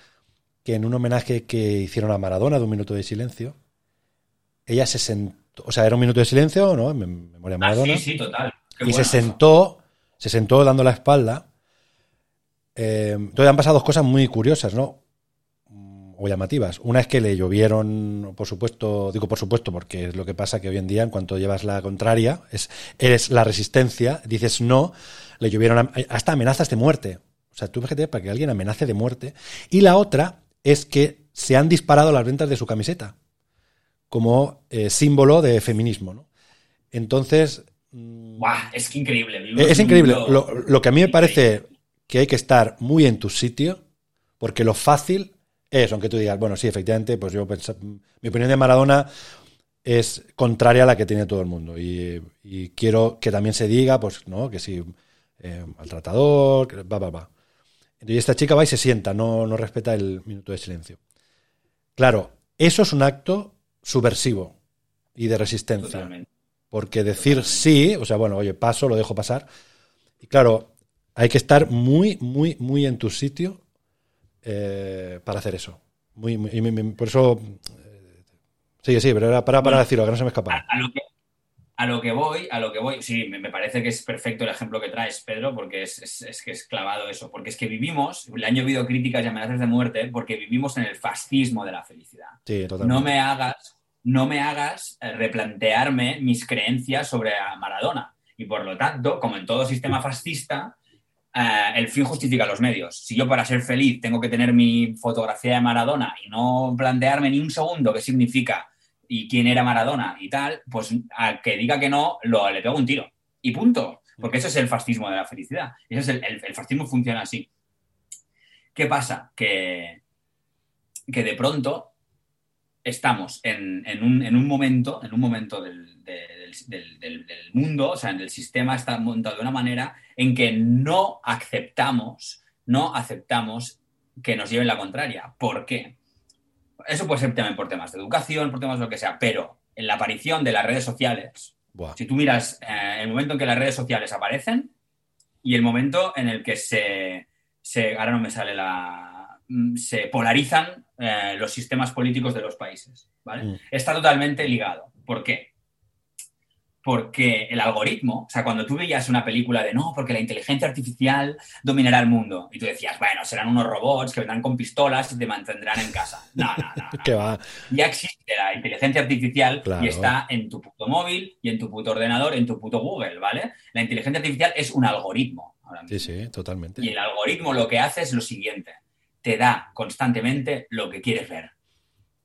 que en un homenaje que hicieron a Maradona de un minuto de silencio, ella se sentó, o sea, era un minuto de silencio, ¿no? En memoria de ah, Maradona. sí, sí, total. y se sentó, se sentó dando la espalda. Eh, entonces han pasado dos cosas muy curiosas, ¿no? O llamativas. Una es que le llovieron, por supuesto, digo por supuesto, porque es lo que pasa que hoy en día, en cuanto llevas la contraria, es, eres la resistencia, dices no, le llovieron hasta amenazas de muerte. O sea, tú fíjate para que alguien amenace de muerte. Y la otra es que se han disparado las ventas de su camiseta como eh, símbolo de feminismo. ¿no? Entonces. Mm, es que increíble. Es, increíble. Lo, lo que a mí me parece que hay que estar muy en tu sitio, porque lo fácil eso, aunque tú digas, bueno, sí, efectivamente, pues yo mi opinión de Maradona es contraria a la que tiene todo el mundo. Y, quiero que también se diga, pues, ¿no? Que sí, eh, maltratador, va, va, va. Y esta chica va y se sienta, no, no respeta el minuto de silencio. Claro, eso es un acto subversivo y de resistencia. Porque decir sí, o sea, bueno, oye, paso, lo dejo pasar. Y claro, hay que estar muy, muy, muy en tu sitio eh, para hacer eso. Muy, por eso. sí, sí, pero era para, para decirlo, que no se me escapa. A, lo que, a lo que voy, a lo que voy, sí, me, parece que es perfecto el ejemplo que traes, Pedro, porque es, es, que es clavado eso. Porque es que vivimos, le han llovido críticas y amenazas de muerte, porque vivimos en el fascismo de la felicidad. Sí, no me hagas, no me hagas eh, replantearme mis creencias sobre Maradona. Y por lo tanto, como en todo sistema fascista, eh, el fin justifica los medios. Si yo para ser feliz tengo que tener mi fotografía de Maradona y no plantearme ni un segundo qué significa y quién era Maradona y tal, pues a que diga que no, lo, le pego un tiro. Y punto. Porque eso es el fascismo de la felicidad. Eso es el, fascismo funciona así. ¿Qué pasa? Que, que de pronto estamos en, un, momento, en un momento del, mundo, o sea, en el sistema está montado de una manera en que no aceptamos, no aceptamos que nos lleven la contraria. ¿Por qué? Eso puede ser también por temas de educación, por temas de lo que sea, pero en la aparición de las redes sociales, si tú miras eh, el momento en que las redes sociales aparecen y el momento en el que se, se ahora no me sale la, mm, se polarizan eh, los sistemas políticos de los países, ¿vale? Mm. Está totalmente ligado. ¿Por qué? Porque el algoritmo, o sea, cuando tú veías una película de no, porque la inteligencia artificial dominará el mundo, y tú decías, bueno, serán unos robots que vendrán con pistolas y te mantendrán en casa. No, no, no. va? Ya existe la inteligencia artificial y está en tu puto móvil y en tu puto ordenador, en tu puto Google, ¿vale? La inteligencia artificial es un algoritmo. Sí, sí, totalmente. Y el algoritmo lo que hace es lo siguiente, te da constantemente lo que quieres ver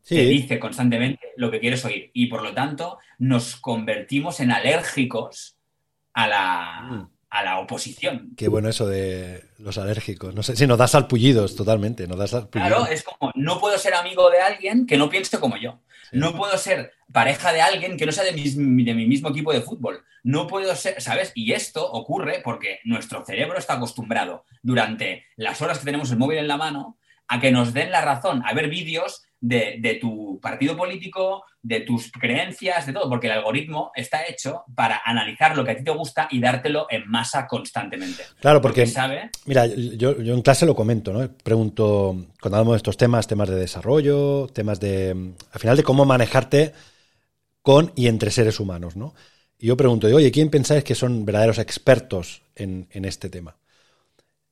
te dice constantemente lo que quieres oír. Y por lo tanto, nos convertimos en alérgicos a la, mm. a la oposición. Qué bueno eso de los alérgicos. No sé si nos das salpullidos totalmente. Nos das Claro, es como, no puedo ser amigo de alguien que no piense como yo. No puedo ser pareja de alguien que no sea de mi, de mi mismo equipo de fútbol. No puedo ser, ¿sabes? Y esto ocurre porque nuestro cerebro está acostumbrado durante las horas que tenemos el móvil en la mano a que nos den la razón, a ver vídeos de, tu partido político, de tus creencias, de todo, porque el algoritmo está hecho para analizar lo que a ti te gusta y dártelo en masa constantemente. Claro, porque, mira, yo, en clase lo comento, ¿no? Pregunto, cuando hablamos de estos temas, temas de desarrollo, temas de, al final, de cómo manejarte con y entre seres humanos, ¿no? Y yo pregunto, oye, ¿quién pensáis que son verdaderos expertos en, en este tema?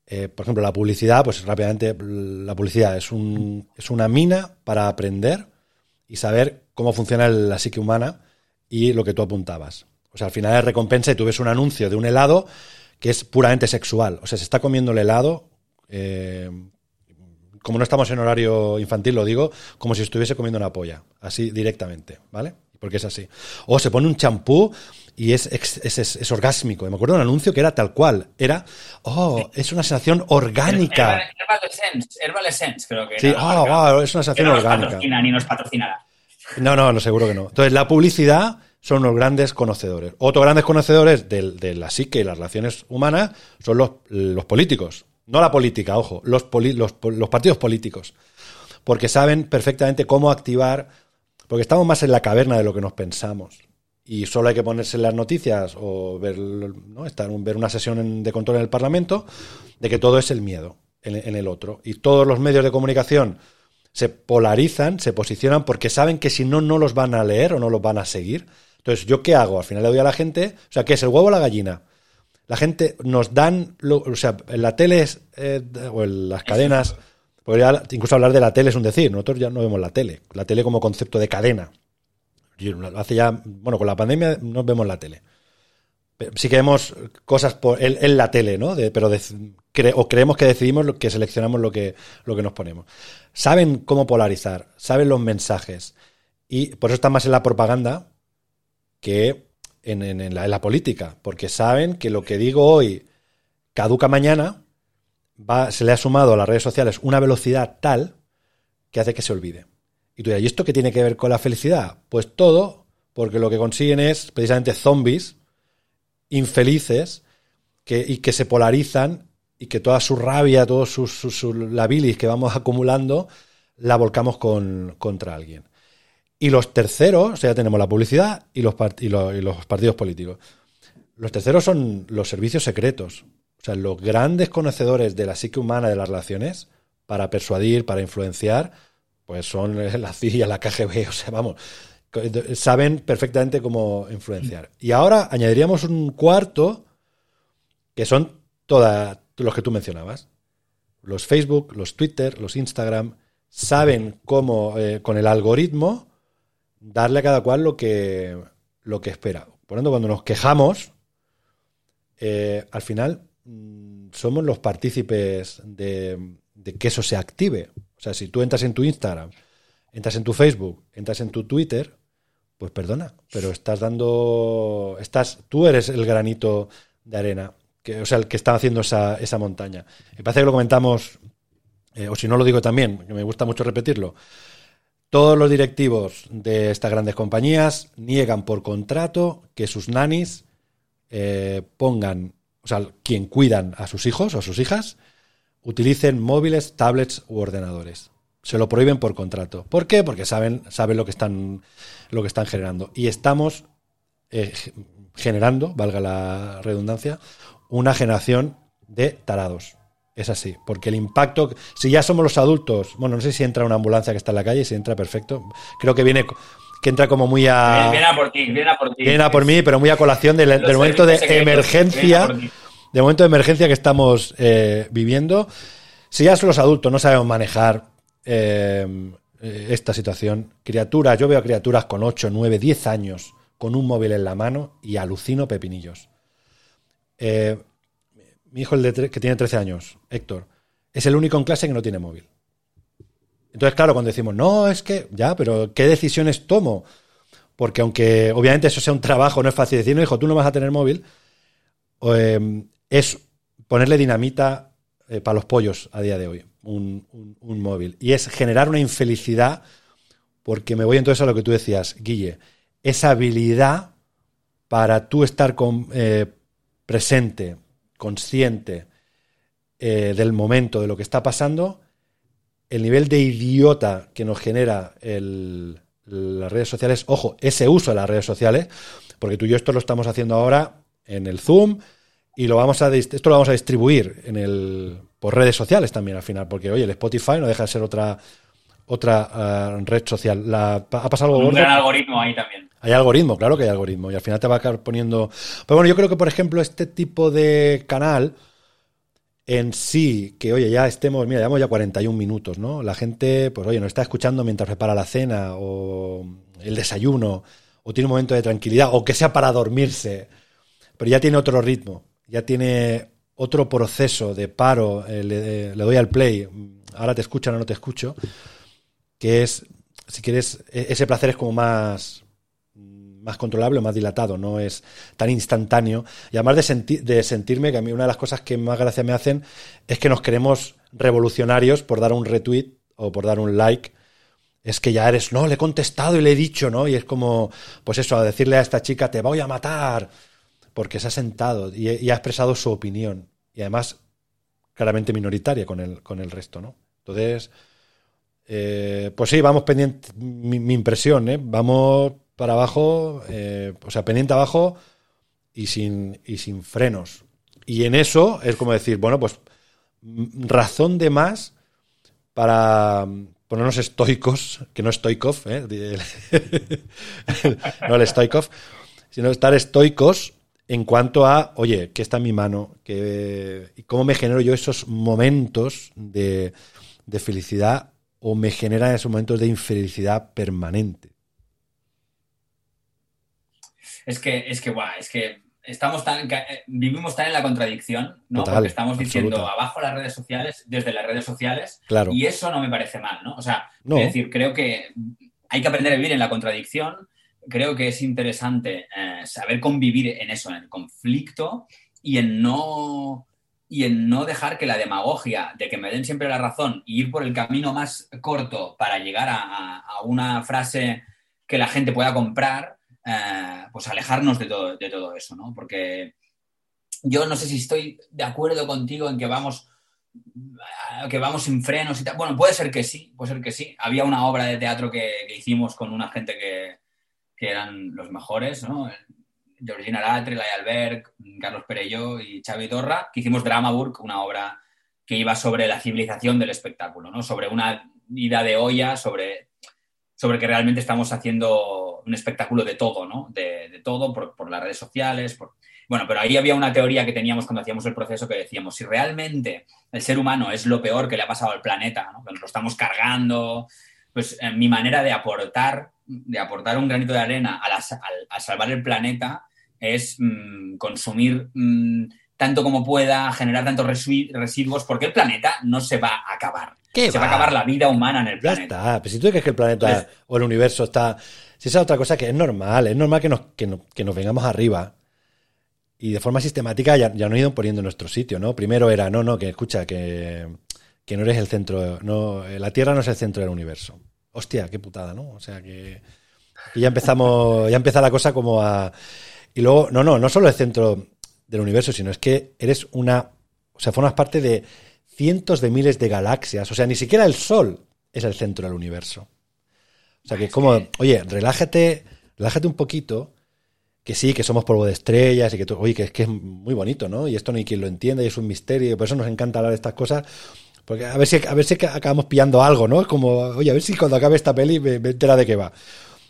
Eh, por ejemplo, la publicidad, pues rápidamente, la publicidad es, un, es una mina para aprender y saber cómo funciona la psique humana y lo que tú apuntabas. O sea, al final es recompensa y tú ves un anuncio de un helado que es puramente sexual. O sea, se está comiendo el helado, eh, como no estamos en horario infantil, lo digo, como si estuviese comiendo una polla, así directamente, ¿vale? Porque es así. O se pone un champú y es, es, es, orgásmico. Me acuerdo de un anuncio que era tal cual. Era, oh, es una sensación orgánica. Herbal Essence, creo que Sí, oh, wow, es una sensación orgánica. ni nos patrocinará. No, no, no, seguro que no. Entonces, la publicidad son los grandes conocedores. Otros grandes conocedores de, de la psique y las relaciones humanas son los, los políticos. No la política, ojo, los, los, los partidos políticos. Porque saben perfectamente cómo activar, porque estamos más en la caverna de lo que nos pensamos y solo hay que ponerse las noticias o ver, ¿no? Estar, ver una sesión de control en el Parlamento de que todo es el miedo en, el otro. Y todos los medios de comunicación se polarizan, se posicionan porque saben que si no, no los van a leer o no los van a seguir. Entonces, ¿yo qué hago? Al final le doy a la gente, o sea, ¿qué es el huevo o la gallina? La gente nos dan, o sea, en la tele eh, o en las cadenas, podría incluso hablar de la tele es un decir, nosotros ya no vemos la tele, la tele como concepto de cadena. Hace ya, bueno, con la pandemia no vemos la tele. Sí que vemos cosas por, en, la tele, ¿no? pero o creemos que decidimos lo que seleccionamos lo que, lo que nos ponemos. Saben cómo polarizar, saben los mensajes. Y por eso están más en la propaganda que en, la, política. Porque saben que lo que digo hoy caduca mañana, va, se le ha sumado a las redes sociales una velocidad tal que hace que se olvide. Y tú ¿y esto qué tiene que ver con la felicidad? Pues todo, porque lo que consiguen es precisamente zombies infelices que, y que se polarizan y que toda su rabia, toda su, su, la bilis que vamos acumulando, la volcamos con, contra alguien. Y los terceros, o sea, tenemos la publicidad y los, y los partidos políticos. Los terceros son los servicios secretos. O sea, los grandes conocedores de la psique humana de las relaciones para persuadir, para influenciar, pues son la CIA, la KGB, o sea, vamos, saben perfectamente cómo influenciar. Y ahora añadiríamos un cuarto, que son todos los que tú mencionabas. Los Facebook, los Twitter, los Instagram, saben cómo, eh, con el algoritmo, darle a cada cual lo que, lo que espera. Por tanto, cuando nos quejamos, eh, al final mm, somos los partícipes de que eso se active. O sea, si tú entras en tu Instagram, entras en tu Facebook, entras en tu Twitter, pues perdona, pero estás dando, estás, tú eres el granito de arena, que, o sea, el que está haciendo esa, esa montaña. Me parece que lo comentamos, eh, o si no lo digo también, que me gusta mucho repetirlo. Todos los directivos de estas grandes compañías niegan por contrato que sus nanis eh, pongan, o sea, quien cuidan a sus hijos o a sus hijas, utilicen móviles, tablets u ordenadores. Se lo prohíben por contrato. ¿Por qué? Porque saben, saben lo, que están, lo que están generando. Y estamos eh, generando, valga la redundancia, una generación de tarados. Es así, porque el impacto, si ya somos los adultos, bueno, no sé si entra una ambulancia que está en la calle, si entra perfecto, creo que viene, que entra como muy a... Viene a por ti, viene a por ti. Viene a por mí, pero muy a colación del, del momento de emergencia de momento de emergencia que estamos eh, viviendo. Si ya los adultos, no sabemos manejar eh, esta situación. Criaturas, yo veo criaturas con 8, 9, 10 años con un móvil en la mano y alucino pepinillos. Eh, mi hijo, el de que tiene 13 años, Héctor, es el único en clase que no tiene móvil. Entonces, claro, cuando decimos, no, es que, ya, pero ¿qué decisiones tomo? Porque aunque obviamente eso sea un trabajo, no es fácil decir, no, hijo, tú no vas a tener móvil, es ponerle dinamita eh, para los pollos a día de hoy, un, móvil. Y es generar una infelicidad porque me voy entonces a lo que tú decías, Guille, esa habilidad para tú estar con, eh, presente, consciente eh, del momento, de lo que está pasando, el nivel de idiota que nos genera las redes sociales, ojo, ese uso de las redes sociales, porque tú y yo esto lo estamos haciendo ahora en el Zoom y lo vamos a esto lo vamos a distribuir en el por redes sociales también al final, porque oye, el Spotify no deja de ser otra otra eh, red social. La, ha pasado algo. Un algoritmo ahí también. Hay algoritmo, claro que hay algoritmo y al final te va a acabar poniendo. Pero bueno, yo creo que por ejemplo este tipo de canal en sí, que oye, ya estemos, mira, llevamos ya 41 minutos, ¿no? La gente, pues oye, nos está escuchando mientras prepara la cena o el desayuno o tiene un momento de tranquilidad o que sea para dormirse, pero ya tiene otro ritmo, ya tiene otro proceso de paro, eh, le, doy al play, ahora te escuchan o no te escucho, que es, si quieres, e, ese placer es como más, más controlable, más dilatado, no es tan instantáneo. Y además de, de sentirme, que a mí una de las cosas que más gracia me hacen es que nos queremos revolucionarios por dar un retweet o por dar un like. Es que ya eres, no, le he contestado y le he dicho, ¿no? Y es como, pues eso, a decirle a esta chica, te voy a matar, porque se ha sentado y, ha expresado su opinión. Y además, claramente minoritaria con el, con el resto, ¿no? Entonces, eh, pues sí, vamos pendiente, mi, impresión, ¿eh? Vamos para abajo, eh, o sea, pendiente abajo y sin, y sin frenos. Y en eso es como decir, bueno, pues mm, razón de más para ponernos estoicos, que no Stoikov, ¿eh? no el Stoikov, sino estar estoicos en cuanto a, oye, ¿qué está en mi mano? ¿Qué, ¿Cómo me genero yo esos momentos de, de felicidad o me generan esos momentos de infelicidad permanente? Es que, es que, guau, es que estamos tan, eh, vivimos tan en la contradicción, ¿no? Porque estamos diciendo abajo las redes sociales, desde las redes sociales, claro. y eso no me parece mal, ¿no? O sea, es decir, creo que hay que aprender a vivir en la contradicción. Creo que es interesante eh, saber convivir en eso, en el conflicto y en no y en no dejar que la demagogia de que me den siempre la razón y ir por el camino más corto para llegar a una frase que la gente pueda comprar, eh, pues alejarnos de todo, de todo eso, ¿no? Porque yo no sé si estoy de acuerdo contigo en que vamos eh, que vamos sin frenos y tal. Bueno, puede ser que sí, puede ser que sí. Había una obra de teatro que, hicimos con una gente que, eran los mejores, ¿no? Georgina Latre, Laia Alberg, Carlos Perello y Xavi Torra, que hicimos Dramaburg, una obra que iba sobre la civilización del espectáculo, ¿no? Sobre una ida de olla, sobre, sobre que realmente estamos haciendo un espectáculo de todo, ¿no? De, todo por, las redes sociales. Por... Bueno, pero ahí había una teoría que teníamos cuando hacíamos el proceso que decíamos, si realmente el ser humano es lo peor que le ha pasado al planeta, ¿no? que nos lo estamos cargando, pues eh, mi manera de aportar, de aportar un granito de arena a, salvar el planeta es mm, consumir mm, tanto como pueda, generar tantos residuos, porque el planeta no se va a acabar. Se va? a acabar la vida humana en el planeta. Ya está. Pero si tú crees que el planeta pues o el universo está si esa es otra cosa que es normal, es normal que nos, que, nos vengamos arriba. Y de forma sistemática ya, ya nos han ido poniendo en nuestro sitio, ¿no? Primero era, no, no, que escucha, que, que no eres el centro, no, la Tierra no es el centro del universo. Hostia, qué putada, ¿no? O sea que, ya empezamos, ya empieza la cosa como a... Y luego, no, no, no solo el centro del universo, sino es que eres una, o sea, formas parte de cientos de miles de galaxias, o sea, ni siquiera el Sol es el centro del universo. O sea, que como, oye, relájate, relájate un poquito, que sí, que somos polvo de estrellas y que, oye, que, que es muy bonito, ¿no? Y esto no hay quien lo entienda y es un misterio, y por eso nos encanta hablar de estas cosas, porque a ver si, a ver si acabamos pillando algo, ¿no? Como, oye, a ver si cuando acabe esta peli me, entera de qué va.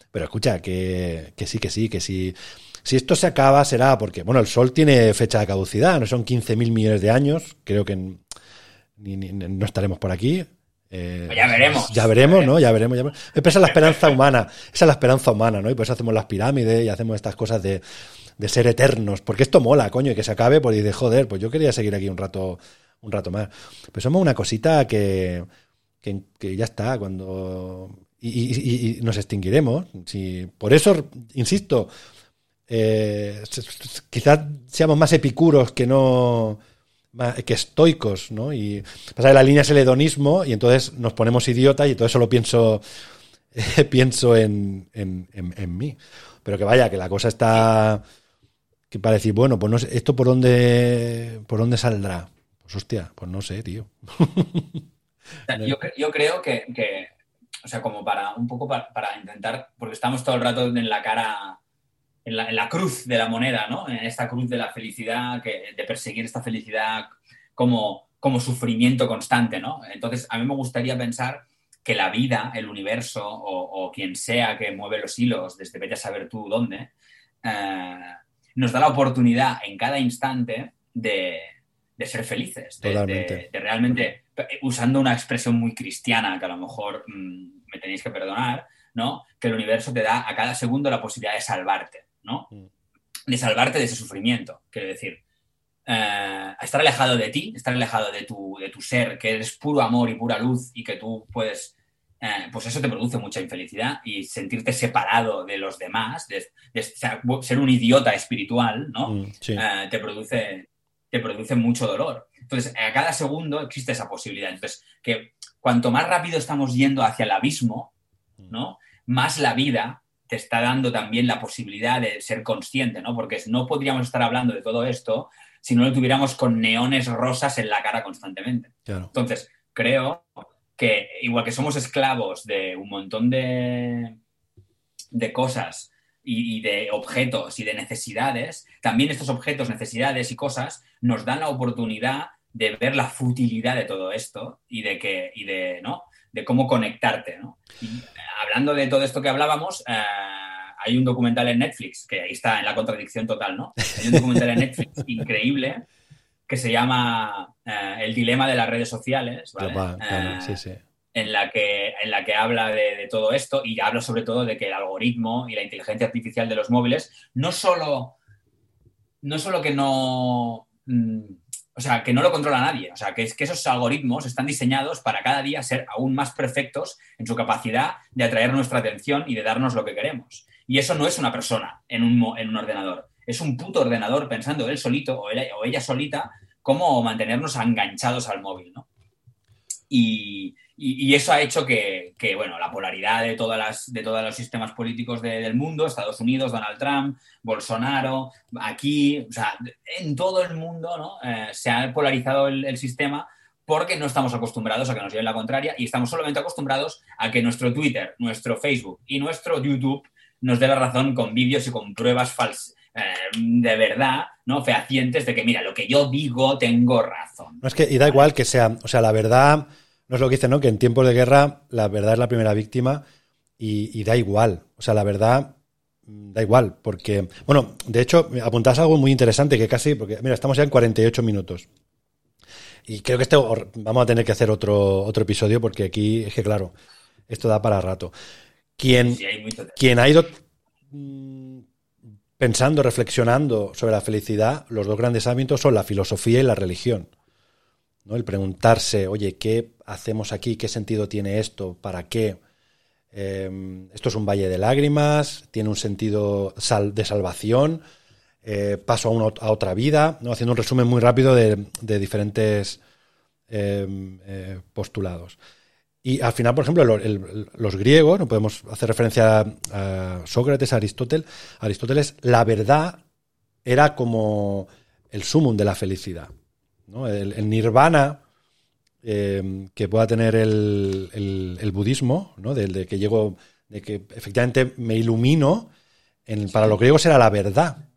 Pero escucha, que, que sí, que sí, que sí. Si esto se acaba será porque, bueno, el Sol tiene fecha de caducidad, no son 15.000 millones de años, creo que no estaremos por aquí, eh, pues ya veremos. Ya veremos, ¿no? Ya veremos, ya veremos. Esa es la esperanza humana. Esa es la esperanza humana, ¿no? Y por eso hacemos las pirámides y hacemos estas cosas de, de ser eternos. Porque esto mola, coño, y que se acabe, pues de joder, pues yo quería seguir aquí un rato, un rato más. Pero somos una cosita que, que, ya está, cuando. Y, nos extinguiremos. Si, por eso, insisto, eh, quizás seamos más epicuros que no que estoicos, ¿no? Y pasa la línea es el hedonismo y entonces nos ponemos idiota y todo eso lo pienso pienso en, en, en, mí. Pero que vaya, que la cosa está que para decir, bueno, pues no sé, ¿esto por dónde, por dónde saldrá? Pues hostia, pues no sé, tío. yo, yo, creo que, o sea, como para un poco para, intentar, porque estamos todo el rato en la cara, en la, en la, cruz de la moneda, ¿no? En esta cruz de la felicidad, que, de perseguir esta felicidad como, como sufrimiento constante, ¿no? Entonces, a mí me gustaría pensar que la vida, el universo o, quien sea que mueve los hilos, desde vete a saber tú dónde, eh, nos da la oportunidad en cada instante de, ser felices, de, realmente, usando una expresión muy cristiana que a lo mejor mm, me tenéis que perdonar, ¿no? Que el universo te da a cada segundo la posibilidad de salvarte, ¿no? Mm. De salvarte de ese sufrimiento, quiero decir. Eh, estar alejado de ti, estar alejado de tu, de tu ser, que eres puro amor y pura luz y que tú puedes eh, pues eso te produce mucha infelicidad y sentirte separado de los demás, de, ser un idiota espiritual, ¿no? Mm, eh, te, produce, te produce mucho dolor. Entonces, a cada segundo existe esa posibilidad. Entonces, que cuanto más rápido estamos yendo hacia el abismo, mm. ¿no? Más la vida te está dando también la posibilidad de ser consciente, ¿no? Porque no podríamos estar hablando de todo esto si no lo tuviéramos con neones rosas en la cara constantemente. Entonces, creo que igual que somos esclavos de un montón de, de cosas y, de objetos y de necesidades, también estos objetos, necesidades y cosas nos dan la oportunidad de ver la futilidad de todo esto y de que y de no de cómo conectarte ¿no? hablando de todo esto que hablábamos eh, hay un documental en Netflix que ahí está en la contradicción total no hay un documental en Netflix increíble que se llama eh, El dilema de las redes sociales, eh, En, la que, en la que habla de, todo esto y habla sobre todo de que el algoritmo y la inteligencia artificial de los móviles no solo, no solo que no... Mm, o sea, que no lo controla nadie. O sea, que, es, que esos algoritmos están diseñados para cada día ser aún más perfectos en su capacidad de atraer nuestra atención y de darnos lo que queremos. Y eso no es una persona en un, en un ordenador es un puto ordenador pensando él solito o, ella solita cómo mantenernos enganchados al móvil, ¿no? Y, eso ha hecho que, bueno, la polaridad de, todas las, de todos los sistemas políticos del mundo, Estados Unidos, Donald Trump, Bolsonaro, aquí, o sea, en todo el mundo, ¿no? Eh, se ha polarizado el, sistema porque no estamos acostumbrados a que nos lleven la contraria y estamos solamente acostumbrados a que nuestro Twitter, nuestro Facebook y nuestro YouTube nos dé la razón con vídeos y con pruebas falsas eh, de verdad, ¿no? Fehacientes de que, mira, lo que yo digo, tengo razón. No es que, y da igual que sea, o sea, la verdad, no es lo que dice, ¿no? Que en tiempos de guerra la verdad es la primera víctima y, da igual. O sea, la verdad mm, da igual, porque, bueno, de hecho, apuntás algo muy interesante que casi, porque, mira, estamos ya en 48 minutos. Y creo que este vamos a tener que hacer otro, otro episodio porque aquí es que, claro, esto da para rato. Quien, quien ha ido mm, pensando, reflexionando sobre la felicidad, los dos grandes hábitos son la filosofía y la religión. El preguntarse, oye, ¿qué hacemos aquí? ¿Qué sentido tiene esto? ¿Para qué? Em, esto es un valle de lágrimas, tiene un sentido de salvación, eh, paso a, otra vida, ¿no? haciendo un resumen muy rápido de, diferentes em, eh, postulados. Y al final, por ejemplo, los griegos, no podemos hacer referencia a, Sócrates, a Aristóteles, Aristóteles, la verdad era como el sumum de la felicidad. El, nirvana eh, que pueda tener el, budismo, ¿no? de, que llego, de que efectivamente me ilumino, para los griegos era la verdad.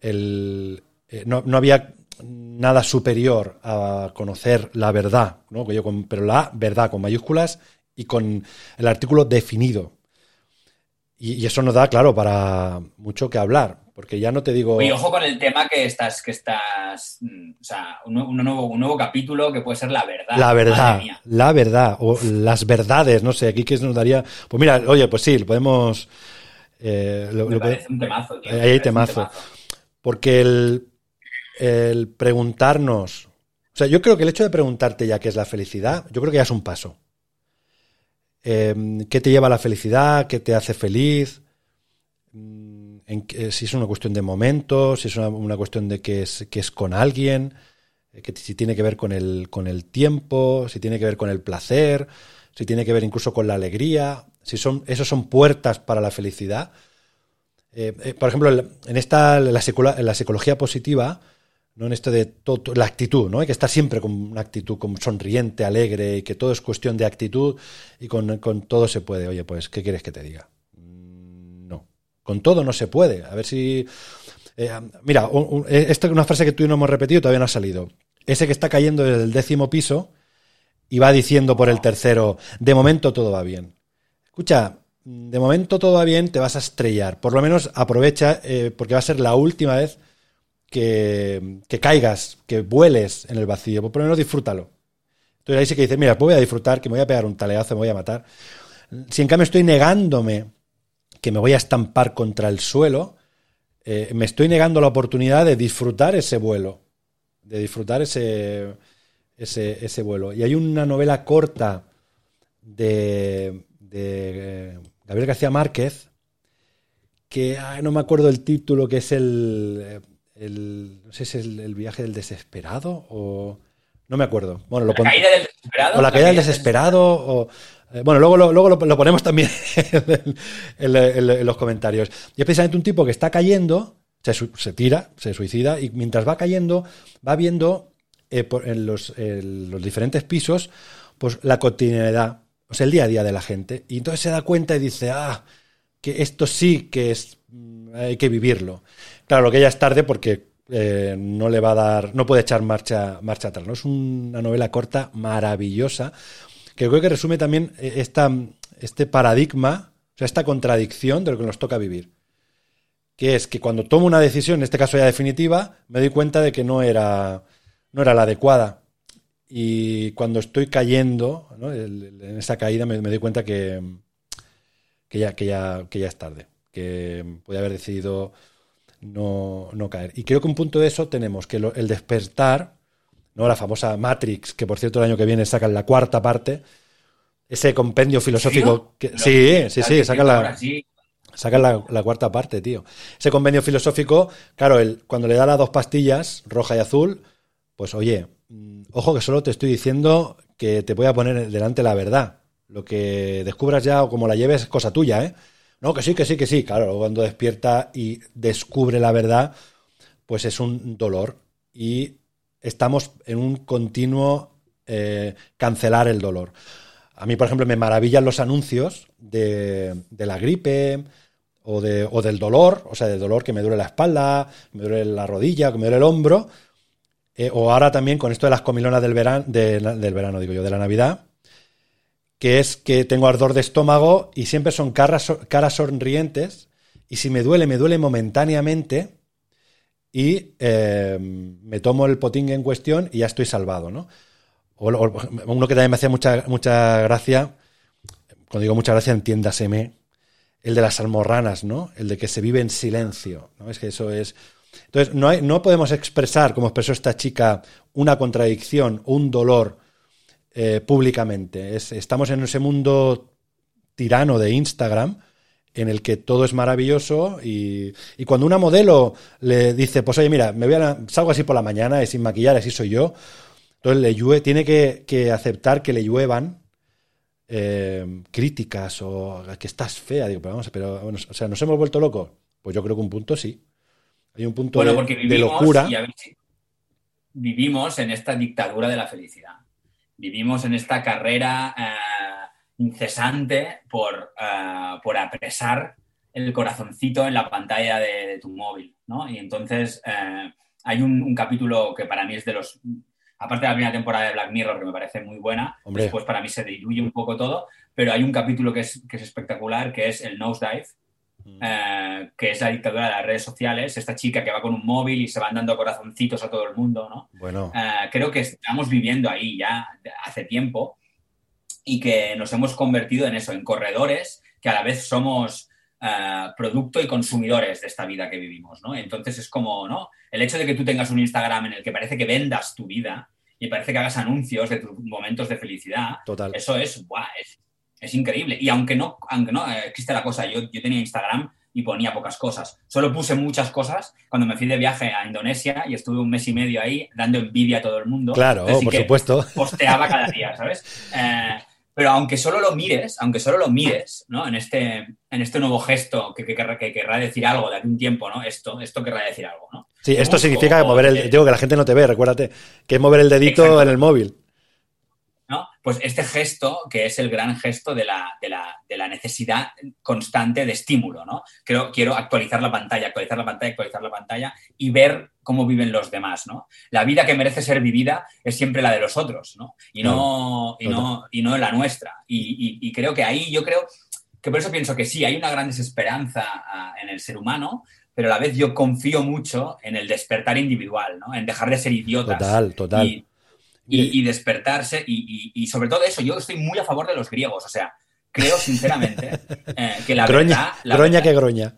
Eh, no, no, había nada superior a conocer la verdad, ¿no? pero la verdad con mayúsculas y con el artículo definido. Y, eso nos da, claro, para mucho que hablar, porque ya no te digo... Y ojo con el tema que estás, que estás, mm, o sea, un, nuevo, un nuevo capítulo que puede ser la verdad. La verdad, la verdad, o las verdades, no sé, aquí que nos daría... Pues mira, oye, pues sí, lo podemos... Eh, Me parece un temazo, Ahí hay temazo. Porque el, el preguntarnos. O sea, yo creo que el hecho de preguntarte ya qué es la felicidad, yo creo que ya es un paso. Em, ¿Qué te lleva a la felicidad? ¿Qué te hace feliz? Mm, en, si es una cuestión de momentos, si es una, cuestión de que es, que es con alguien, eh, que si tiene que ver con el, con el tiempo, si tiene que ver con el placer, si tiene que ver incluso con la alegría, si son, esos son puertas para la felicidad. Eh, eh, por ejemplo, en esta, la, la psicología positiva, ¿no? en esto de todo, la actitud, ¿no? Hay que estar siempre con una actitud sonriente, alegre, y que todo es cuestión de actitud y con, con todo se puede. Oye, pues, ¿qué quieres que te diga? Mm, no. Con todo no se puede. A ver si. Eh, mira, esta es una frase que tú y no hemos repetido, todavía no ha salido. Ese que está cayendo desde el décimo piso y va diciendo por el tercero, de momento todo va bien. Escucha, de momento todo va bien, te vas a estrellar. Por lo menos aprovecha, eh, porque va a ser la última vez que, caigas, que vueles en el vacío. Por lo menos disfrútalo. Entonces ahí sí que dices, mira, pues voy a disfrutar, que me voy a pegar un taleazo, me voy a matar. Si en cambio estoy negándome que me voy a estampar contra el suelo, eh, me estoy negando la oportunidad de disfrutar ese vuelo, de disfrutar ese, ese, ese vuelo. Y hay una novela corta de, de Gabriel García Márquez, que no me acuerdo el título, que es el, el no sé si es el, viaje del desesperado o... No me acuerdo. Bueno, lo ¿La caída del desesperado? O la, caída del desesperado, o... Eh, bueno, luego, lo, luego lo, ponemos también en, los comentarios. Y es precisamente un tipo que está cayendo, se, se tira, se suicida, y mientras va cayendo, va viendo eh, en, los, los, diferentes pisos, pues la continuidad, o sea, el día a día de la gente. Y entonces se da cuenta y dice, ah, que esto sí que es, mm, hay que vivirlo. Claro, lo que ya es tarde porque eh, no le va a dar, no puede echar marcha, marcha atrás. ¿no? Es una novela corta maravillosa que creo que resume también eh, esta, este paradigma, o sea, esta contradicción de lo que nos toca vivir. Que es que cuando tomo una decisión, en este caso ya definitiva, me doy cuenta de que no era no era la adecuada. Y cuando estoy cayendo, en esa caída me, doy cuenta que, que, ya, que, ya, que ya es tarde, que podía haber decidido no, caer. Y creo que un punto de eso tenemos, que el despertar, ¿no? la famosa Matrix, que por cierto el año que viene sacan la cuarta parte, ese compendio filosófico. Que, sí, sí, sí, sacan la, sacan la, la, cuarta parte, tío. Ese convenio filosófico, claro, el, cuando le da las dos pastillas, roja y azul, pues oye, mm, ojo que solo te estoy diciendo que te voy a poner delante la verdad. Lo que descubras ya o como la lleves es cosa tuya, ¿eh? No, que sí, que sí, que sí. Claro, cuando despierta y descubre la verdad, pues es un dolor. Y estamos en un continuo eh, cancelar el dolor. A mí, por ejemplo, me maravillan los anuncios de, de la gripe o, de, o, del dolor, o sea, del dolor que me duele la espalda, me duele la rodilla, que me duele el hombro, eh, o ahora también con esto de las comilonas del verano, del verano, digo yo, de la Navidad, que es que tengo ardor de estómago y siempre son caras, caras sonrientes y si me duele, me duele momentáneamente y eh, me tomo el potingue en cuestión y ya estoy salvado, ¿no? O, uno que también me hacía mucha, mucha gracia, cuando digo mucha gracia, entiéndaseme, el de las almorranas, ¿no? El de que se vive en silencio, ¿no? Es que eso es entonces, no, hay, no podemos expresar, como expresó esta chica, una contradicción, un dolor eh, públicamente. estamos en ese mundo tirano de Instagram en el que todo es maravilloso y, cuando una modelo le dice, pues oye, mira, me voy a, salgo así por la mañana y sin maquillar, así soy yo, entonces le llueve, tiene que, aceptar que le lluevan eh, críticas o que estás fea. Digo, pero vamos, pero, bueno, o sea, ¿nos hemos vuelto locos? Pues yo creo que un punto sí. Hay un punto de, locura. vivimos en esta dictadura de la felicidad. Vivimos en esta carrera eh, incesante por, eh, por apresar el corazoncito en la pantalla de, tu móvil, ¿no? Y entonces eh, hay un, capítulo que para mí es de los... Aparte de la primera temporada de Black Mirror, que me parece muy buena, después para mí se diluye un poco todo, pero hay un capítulo que es, que es espectacular, que es el Nosedive, eh, que es la dictadura de las redes sociales, esta chica que va con un móvil y se van dando corazoncitos a todo el mundo, ¿no? Bueno. Eh, creo que estamos viviendo ahí ya hace tiempo y que nos hemos convertido en eso, en corredores, que a la vez somos eh, producto y consumidores de esta vida que vivimos, ¿no? Entonces es como, ¿no? El hecho de que tú tengas un Instagram en el que parece que vendas tu vida y parece que hagas anuncios de tus momentos de felicidad, Total. eso es, guau, es es increíble. Y aunque no, aunque no eh, existe la cosa, yo, yo tenía Instagram y ponía pocas cosas. Solo puse muchas cosas cuando me fui de viaje a Indonesia y estuve un mes y medio ahí dando envidia a todo el mundo. Claro, por supuesto. Posteaba cada día, ¿sabes? Eh, pero aunque solo lo mires, aunque solo lo mires, ¿no? En este, en este nuevo gesto que, que, que, querrá decir algo de algún tiempo, ¿no? Esto, esto querrá decir algo, ¿no? Sí, esto significa mover el, digo que la gente no te ve, recuérdate, que es mover el dedito en el móvil. Pues este gesto, que es el gran gesto de la, de la, de la necesidad constante de estímulo, ¿no? Quiero, quiero actualizar la pantalla, actualizar la pantalla, actualizar la pantalla y ver cómo viven los demás, ¿no? La vida que merece ser vivida es siempre la de los otros, ¿no? Y no, y no, y no la nuestra. Y, y, creo que ahí, yo creo que por eso pienso que sí, hay una gran desesperanza ah, en el ser humano, pero a la vez yo confío mucho en el despertar individual, ¿no? En dejar de ser idiotas. Total, total y, despertarse. Y, sobre todo eso, yo estoy muy a favor de los griegos. O sea, creo sinceramente eh, que la verdad. La groña que groña.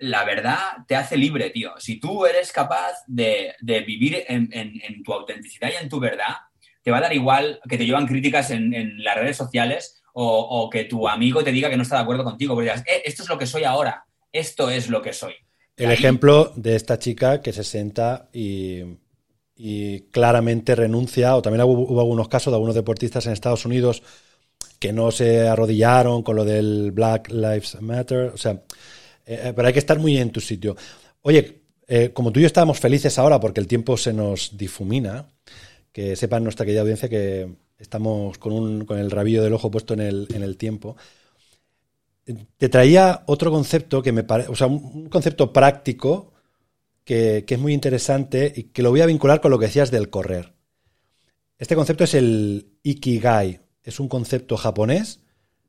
La verdad te hace libre, tío. Si tú eres capaz de, vivir en, tu autenticidad y en tu verdad, te va a dar igual que te llevan críticas en, las redes sociales o, que tu amigo te diga que no está de acuerdo contigo. Porque digas, eh, esto es lo que soy ahora. Esto es lo que soy. El ejemplo de esta chica que se sienta y y claramente renuncia, o también hubo, algunos casos de algunos deportistas en Estados Unidos que no se arrodillaron con lo del Black Lives Matter, o sea, eh, eh, pero hay que estar muy en tu sitio. Oye, eh, como tú y yo estábamos felices ahora porque el tiempo se nos difumina, que sepan nuestra querida audiencia que estamos con, un, con el rabillo del ojo puesto en el, en el tiempo. Te traía otro concepto que me parece, o sea, un concepto práctico que, es muy interesante y que lo voy a vincular con lo que decías del correr. Este concepto es el Ikigai. Es un concepto japonés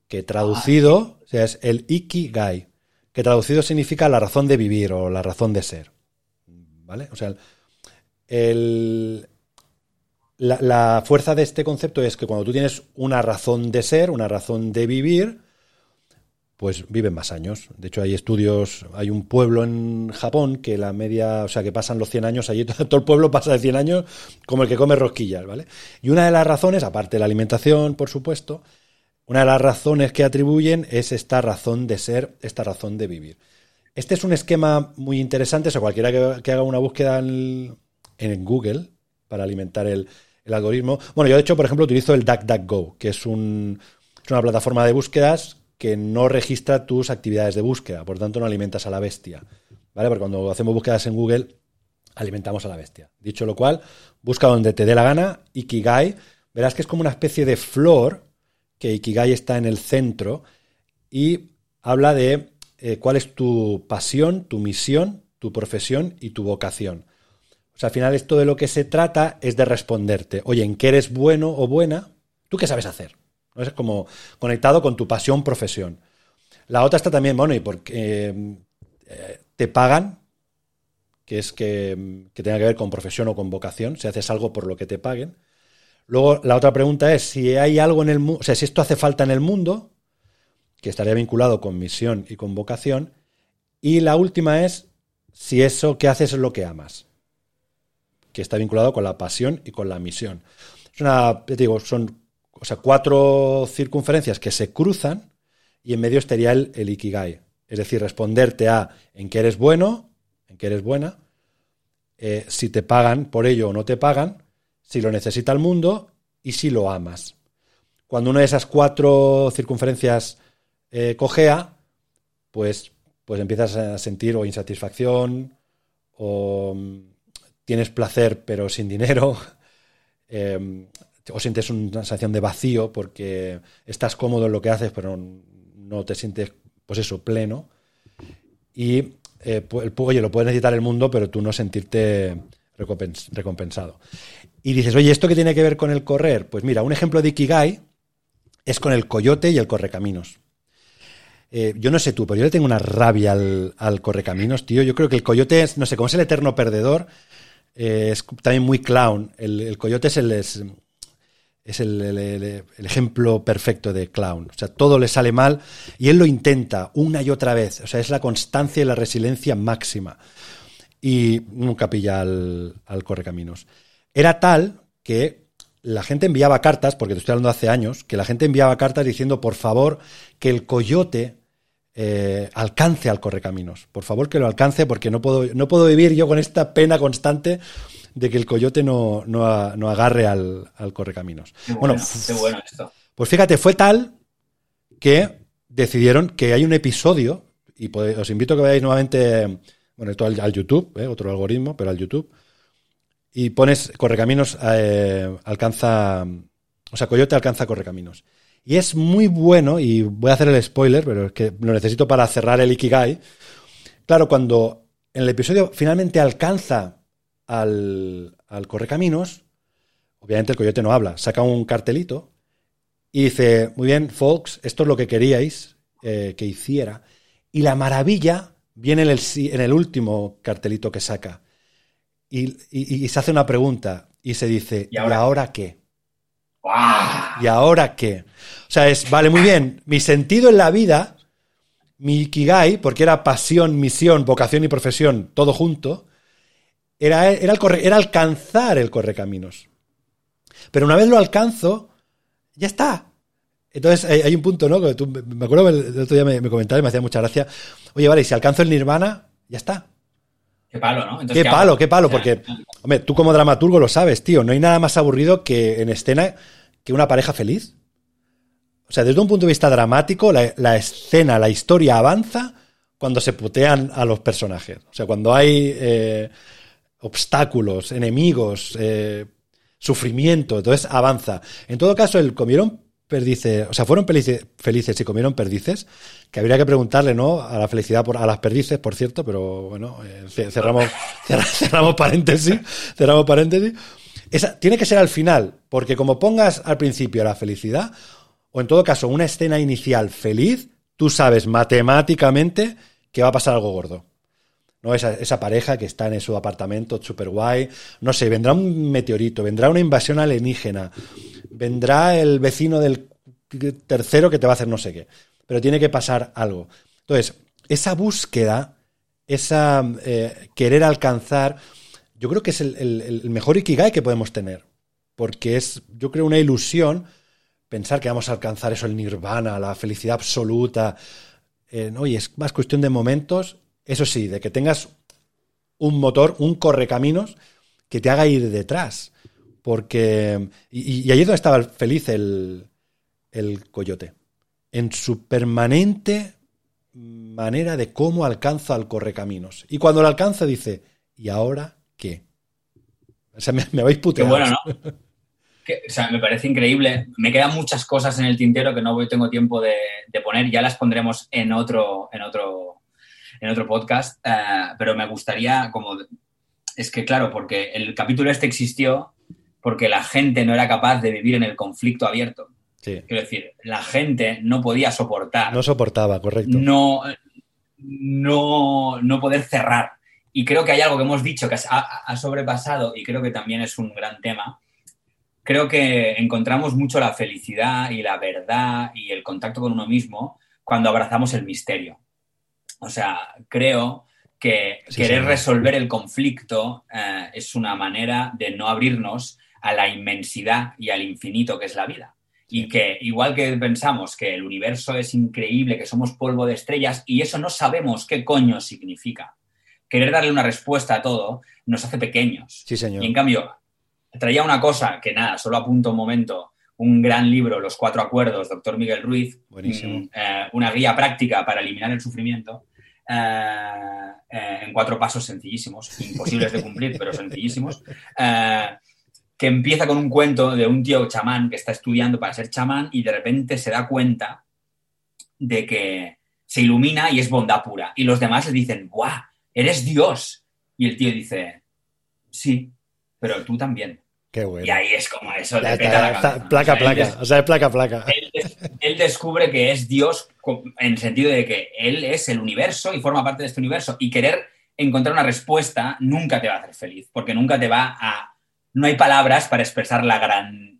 que traducido, o sea, es el Ikigai, que traducido significa la razón de vivir o la razón de ser. ¿Vale? O sea, la, fuerza de este concepto es que cuando tú tienes una razón de ser, una razón de vivir, pues viven más años. De hecho, hay estudios, hay un pueblo en Japón que la media, o sea, que pasan los 100 años, allí todo el pueblo pasa de 100 años como el que come rosquillas, ¿vale? Y una de las razones, aparte de la alimentación, por supuesto, una de las razones que atribuyen es esta razón de ser, esta razón de vivir. Este es un esquema muy interesante, o sea, cualquiera que, haga una búsqueda en, Google para alimentar el, algoritmo. Bueno, yo de hecho, por ejemplo, utilizo el DuckDuckGo, que es, un, es una plataforma de búsquedas que no registra tus actividades de búsqueda, por tanto no alimentas a la bestia. ¿Vale? Porque cuando hacemos búsquedas en Google, alimentamos a la bestia. Dicho lo cual, busca donde te dé la gana, Ikigai, verás que es como una especie de flor, que Ikigai está en el centro, y habla de eh, cuál es tu pasión, tu misión, tu profesión y tu vocación. O sea, al final esto de lo que se trata es de responderte, oye, ¿en qué eres bueno o buena? ¿Tú qué sabes hacer? Es como conectado con tu pasión, profesión. La otra está también, bueno, y porque eh, te pagan, que es que, que, tenga que ver con profesión o con vocación, si haces algo por lo que te paguen. Luego, la otra pregunta es si hay algo en el mundo, o sea, si esto hace falta en el mundo, que estaría vinculado con misión y con vocación. Y la última es si eso que haces es lo que amas, que está vinculado con la pasión y con la misión. Es una, digo, son o sea, cuatro circunferencias que se cruzan y en medio estaría el, el Ikigai. Es decir, responderte a en qué eres bueno, en qué eres buena, eh, si te pagan por ello o no te pagan, si lo necesita el mundo y si lo amas. Cuando una de esas cuatro circunferencias eh, cojea, pues, pues empiezas a sentir o insatisfacción o mm, tienes placer pero sin dinero. Em, o sientes una sensación de vacío porque estás cómodo en lo que haces, pero no te sientes, pues eso, pleno. Y eh, el oye, lo puede necesitar el mundo, pero tú no sentirte recompensado. Y dices, oye, ¿esto qué tiene que ver con el correr? Pues mira, un ejemplo de Ikigai es con el coyote y el correcaminos. Eh, yo no sé tú, pero yo le tengo una rabia al, correcaminos, tío. Yo creo que el coyote es, no sé, como es el eterno perdedor, eh, es también muy clown. El, coyote es el, es el, ejemplo perfecto de clown. O sea, todo le sale mal y él lo intenta una y otra vez. O sea, es la constancia y la resiliencia máxima. Y nunca pilla al, correcaminos. Era tal que la gente enviaba cartas, porque te estoy hablando hace años, que la gente enviaba cartas diciendo, por favor, que el coyote eh, alcance al correcaminos. Por favor, que lo alcance, porque no puedo, no puedo vivir yo con esta pena constante de que el coyote no, no, agarre al, correcaminos. bueno, qué bueno esto. Pues fíjate, fue tal que decidieron que hay un episodio, y os invito a que veáis nuevamente, bueno, esto al, YouTube, ¿eh? otro algoritmo, pero al YouTube, y pones Correcaminos eh, alcanza, o sea, Coyote alcanza Correcaminos. Y es muy bueno, y voy a hacer el spoiler, pero es que lo necesito para cerrar el Ikigai. Claro, cuando en el episodio finalmente alcanza al, al Correcaminos, obviamente el coyote no habla, saca un cartelito y dice, muy bien, folks, esto es lo que queríais eh, que hiciera. Y la maravilla viene en el, en el último cartelito que saca. Y, se hace una pregunta y se dice, ¿y ahora, qué? ¿Y ahora qué? O sea, es, vale, muy bien, mi sentido en la vida, mi ikigai, porque era pasión, misión, vocación y profesión, todo junto, era, era, era alcanzar el correcaminos. Pero una vez lo alcanzo, ya está. Entonces hay, un punto, ¿no? tú, me acuerdo que el otro día me, me y me hacía mucha gracia. Oye, vale, si alcanzo el nirvana, ya está. Qué palo, ¿no? qué, palo, qué palo, porque, hombre, tú como dramaturgo lo sabes, tío. No hay nada más aburrido que en escena que una pareja feliz. O sea, desde un punto de vista dramático, la, escena, la historia avanza cuando se putean a los personajes. O sea, cuando hay eh, obstáculos, enemigos, eh, sufrimiento, entonces avanza. En todo caso, el comieron perdices, o sea, fueron felices y comieron perdices, que habría que preguntarle, ¿no? A la felicidad, por, a las perdices, por cierto, pero bueno, eh, cerramos, cerramos paréntesis, cerramos paréntesis. Esa, tiene que ser al final, porque como pongas al principio la felicidad, o en todo caso una escena inicial feliz, tú sabes matemáticamente que va a pasar algo gordo. ¿No? Esa, esa, pareja que está en su apartamento súper guay. No sé, vendrá un meteorito, vendrá una invasión alienígena, vendrá el vecino del tercero que te va a hacer no sé qué. Pero tiene que pasar algo. Entonces, esa búsqueda, esa eh, querer alcanzar, yo creo que es el, mejor ikigai que podemos tener. Porque es, yo creo, una ilusión pensar que vamos a alcanzar eso, el nirvana, la felicidad absoluta. Eh, no, y es más cuestión de momentos eso sí, de que tengas un motor, un correcaminos que te haga ir detrás. Porque. Y, ahí es donde estaba feliz el, el coyote. En su permanente manera de cómo alcanza al correcaminos. Y cuando lo alcanza dice, ¿y ahora qué? O sea, me, habéis puteado. Qué bueno, ¿no? o sea, me parece increíble. Me quedan muchas cosas en el tintero que no tengo tiempo de, de poner. Ya las pondremos en otro, en otro en otro podcast, eh, pero me gustaría como... Es que claro, porque el capítulo este existió porque la gente no era capaz de vivir en el conflicto abierto. Quiero decir, la gente no podía soportar. No soportaba, correcto. No, no, no poder cerrar. Y creo que hay algo que hemos dicho que ha, ha, sobrepasado y creo que también es un gran tema. Creo que encontramos mucho la felicidad y la verdad y el contacto con uno mismo cuando abrazamos el misterio. O sea, creo que querer resolver el conflicto eh, es una manera de no abrirnos a la inmensidad y al infinito que es la vida. Y que igual que pensamos que el universo es increíble, que somos polvo de estrellas, y eso no sabemos qué coño significa. Querer darle una respuesta a todo nos hace pequeños. Sí, señor. Y en cambio, traía una cosa que nada, solo apunto un momento, un gran libro, Los Cuatro Acuerdos, doctor Miguel Ruiz, Buenísimo. Mm, eh, una guía práctica para eliminar el sufrimiento. Eh, eh, en cuatro pasos sencillísimos, imposibles de cumplir, pero sencillísimos, eh, que empieza con un cuento de un tío chamán que está estudiando para ser chamán y de repente se da cuenta de que se ilumina y es bondad pura. Y los demás le dicen, ¡guau! ¡Eres Dios! Y el tío dice, sí, pero tú también. Y ahí es como eso. placa, placa. O sea, es placa, placa. Él, descubre que es Dios en el sentido de que él es el universo y forma parte de este universo. Y querer encontrar una respuesta nunca te va a hacer feliz, porque nunca te va a. No hay palabras para expresar la gran.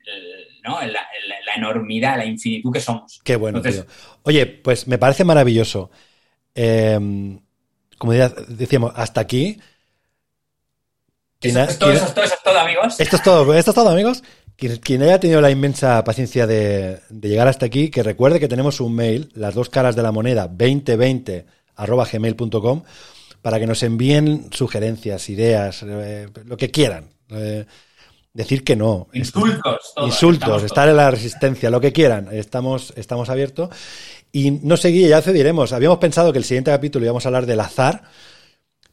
¿no? La, enormidad, la infinitud que somos. Qué bueno, tío. Oye, pues me parece maravilloso. Em, como decíamos, hasta aquí esto, es todo, amigos. Esto es todo, esto es todo, amigos. Quien, haya tenido la inmensa paciencia de, llegar hasta aquí, que recuerde que tenemos un mail, las dos caras de la moneda, 2020 gmail.com, para que nos envíen sugerencias, ideas, eh, lo que quieran. Eh, decir que no. Insultos, todo, Insultos, estar en la resistencia, lo que quieran. Estamos, estamos abiertos. Y no sé, ya diremos. Habíamos pensado que el siguiente capítulo íbamos a hablar del azar,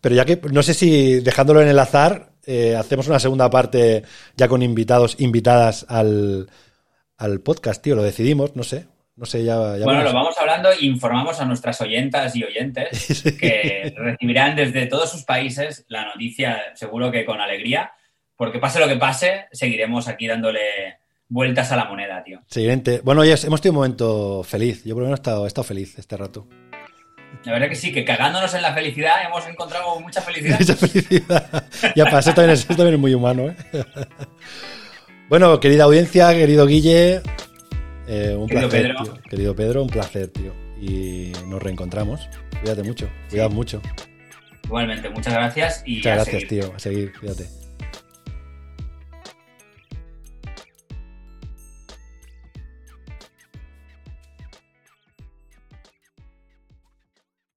pero ya que no sé si dejándolo en el azar, eh, hacemos una segunda parte ya con invitados, invitadas al, al podcast, tío. Lo decidimos, no sé. No sé, ya. bueno, lo vamos hablando e informamos a nuestras oyentas y oyentes que recibirán desde todos sus países la noticia, seguro que con alegría, porque pase lo que pase, seguiremos aquí dándole vueltas a la moneda, tío. Siguiente. Bueno, ya hemos tenido un momento feliz. Yo por lo menos he estado, he estado feliz este rato. La verdad que sí, que cagándonos en la felicidad hemos encontrado mucha felicidad. mucha felicidad. Ya pasa, también también es muy humano, ¿eh? bueno, querida audiencia, querido Guille, eh, un querido placer, Pedro. Tío. Querido Pedro, un placer, tío. Y nos reencontramos. Cuídate mucho, cuidado mucho. Igualmente, muchas gracias y muchas gracias, tío. A seguir, cuídate.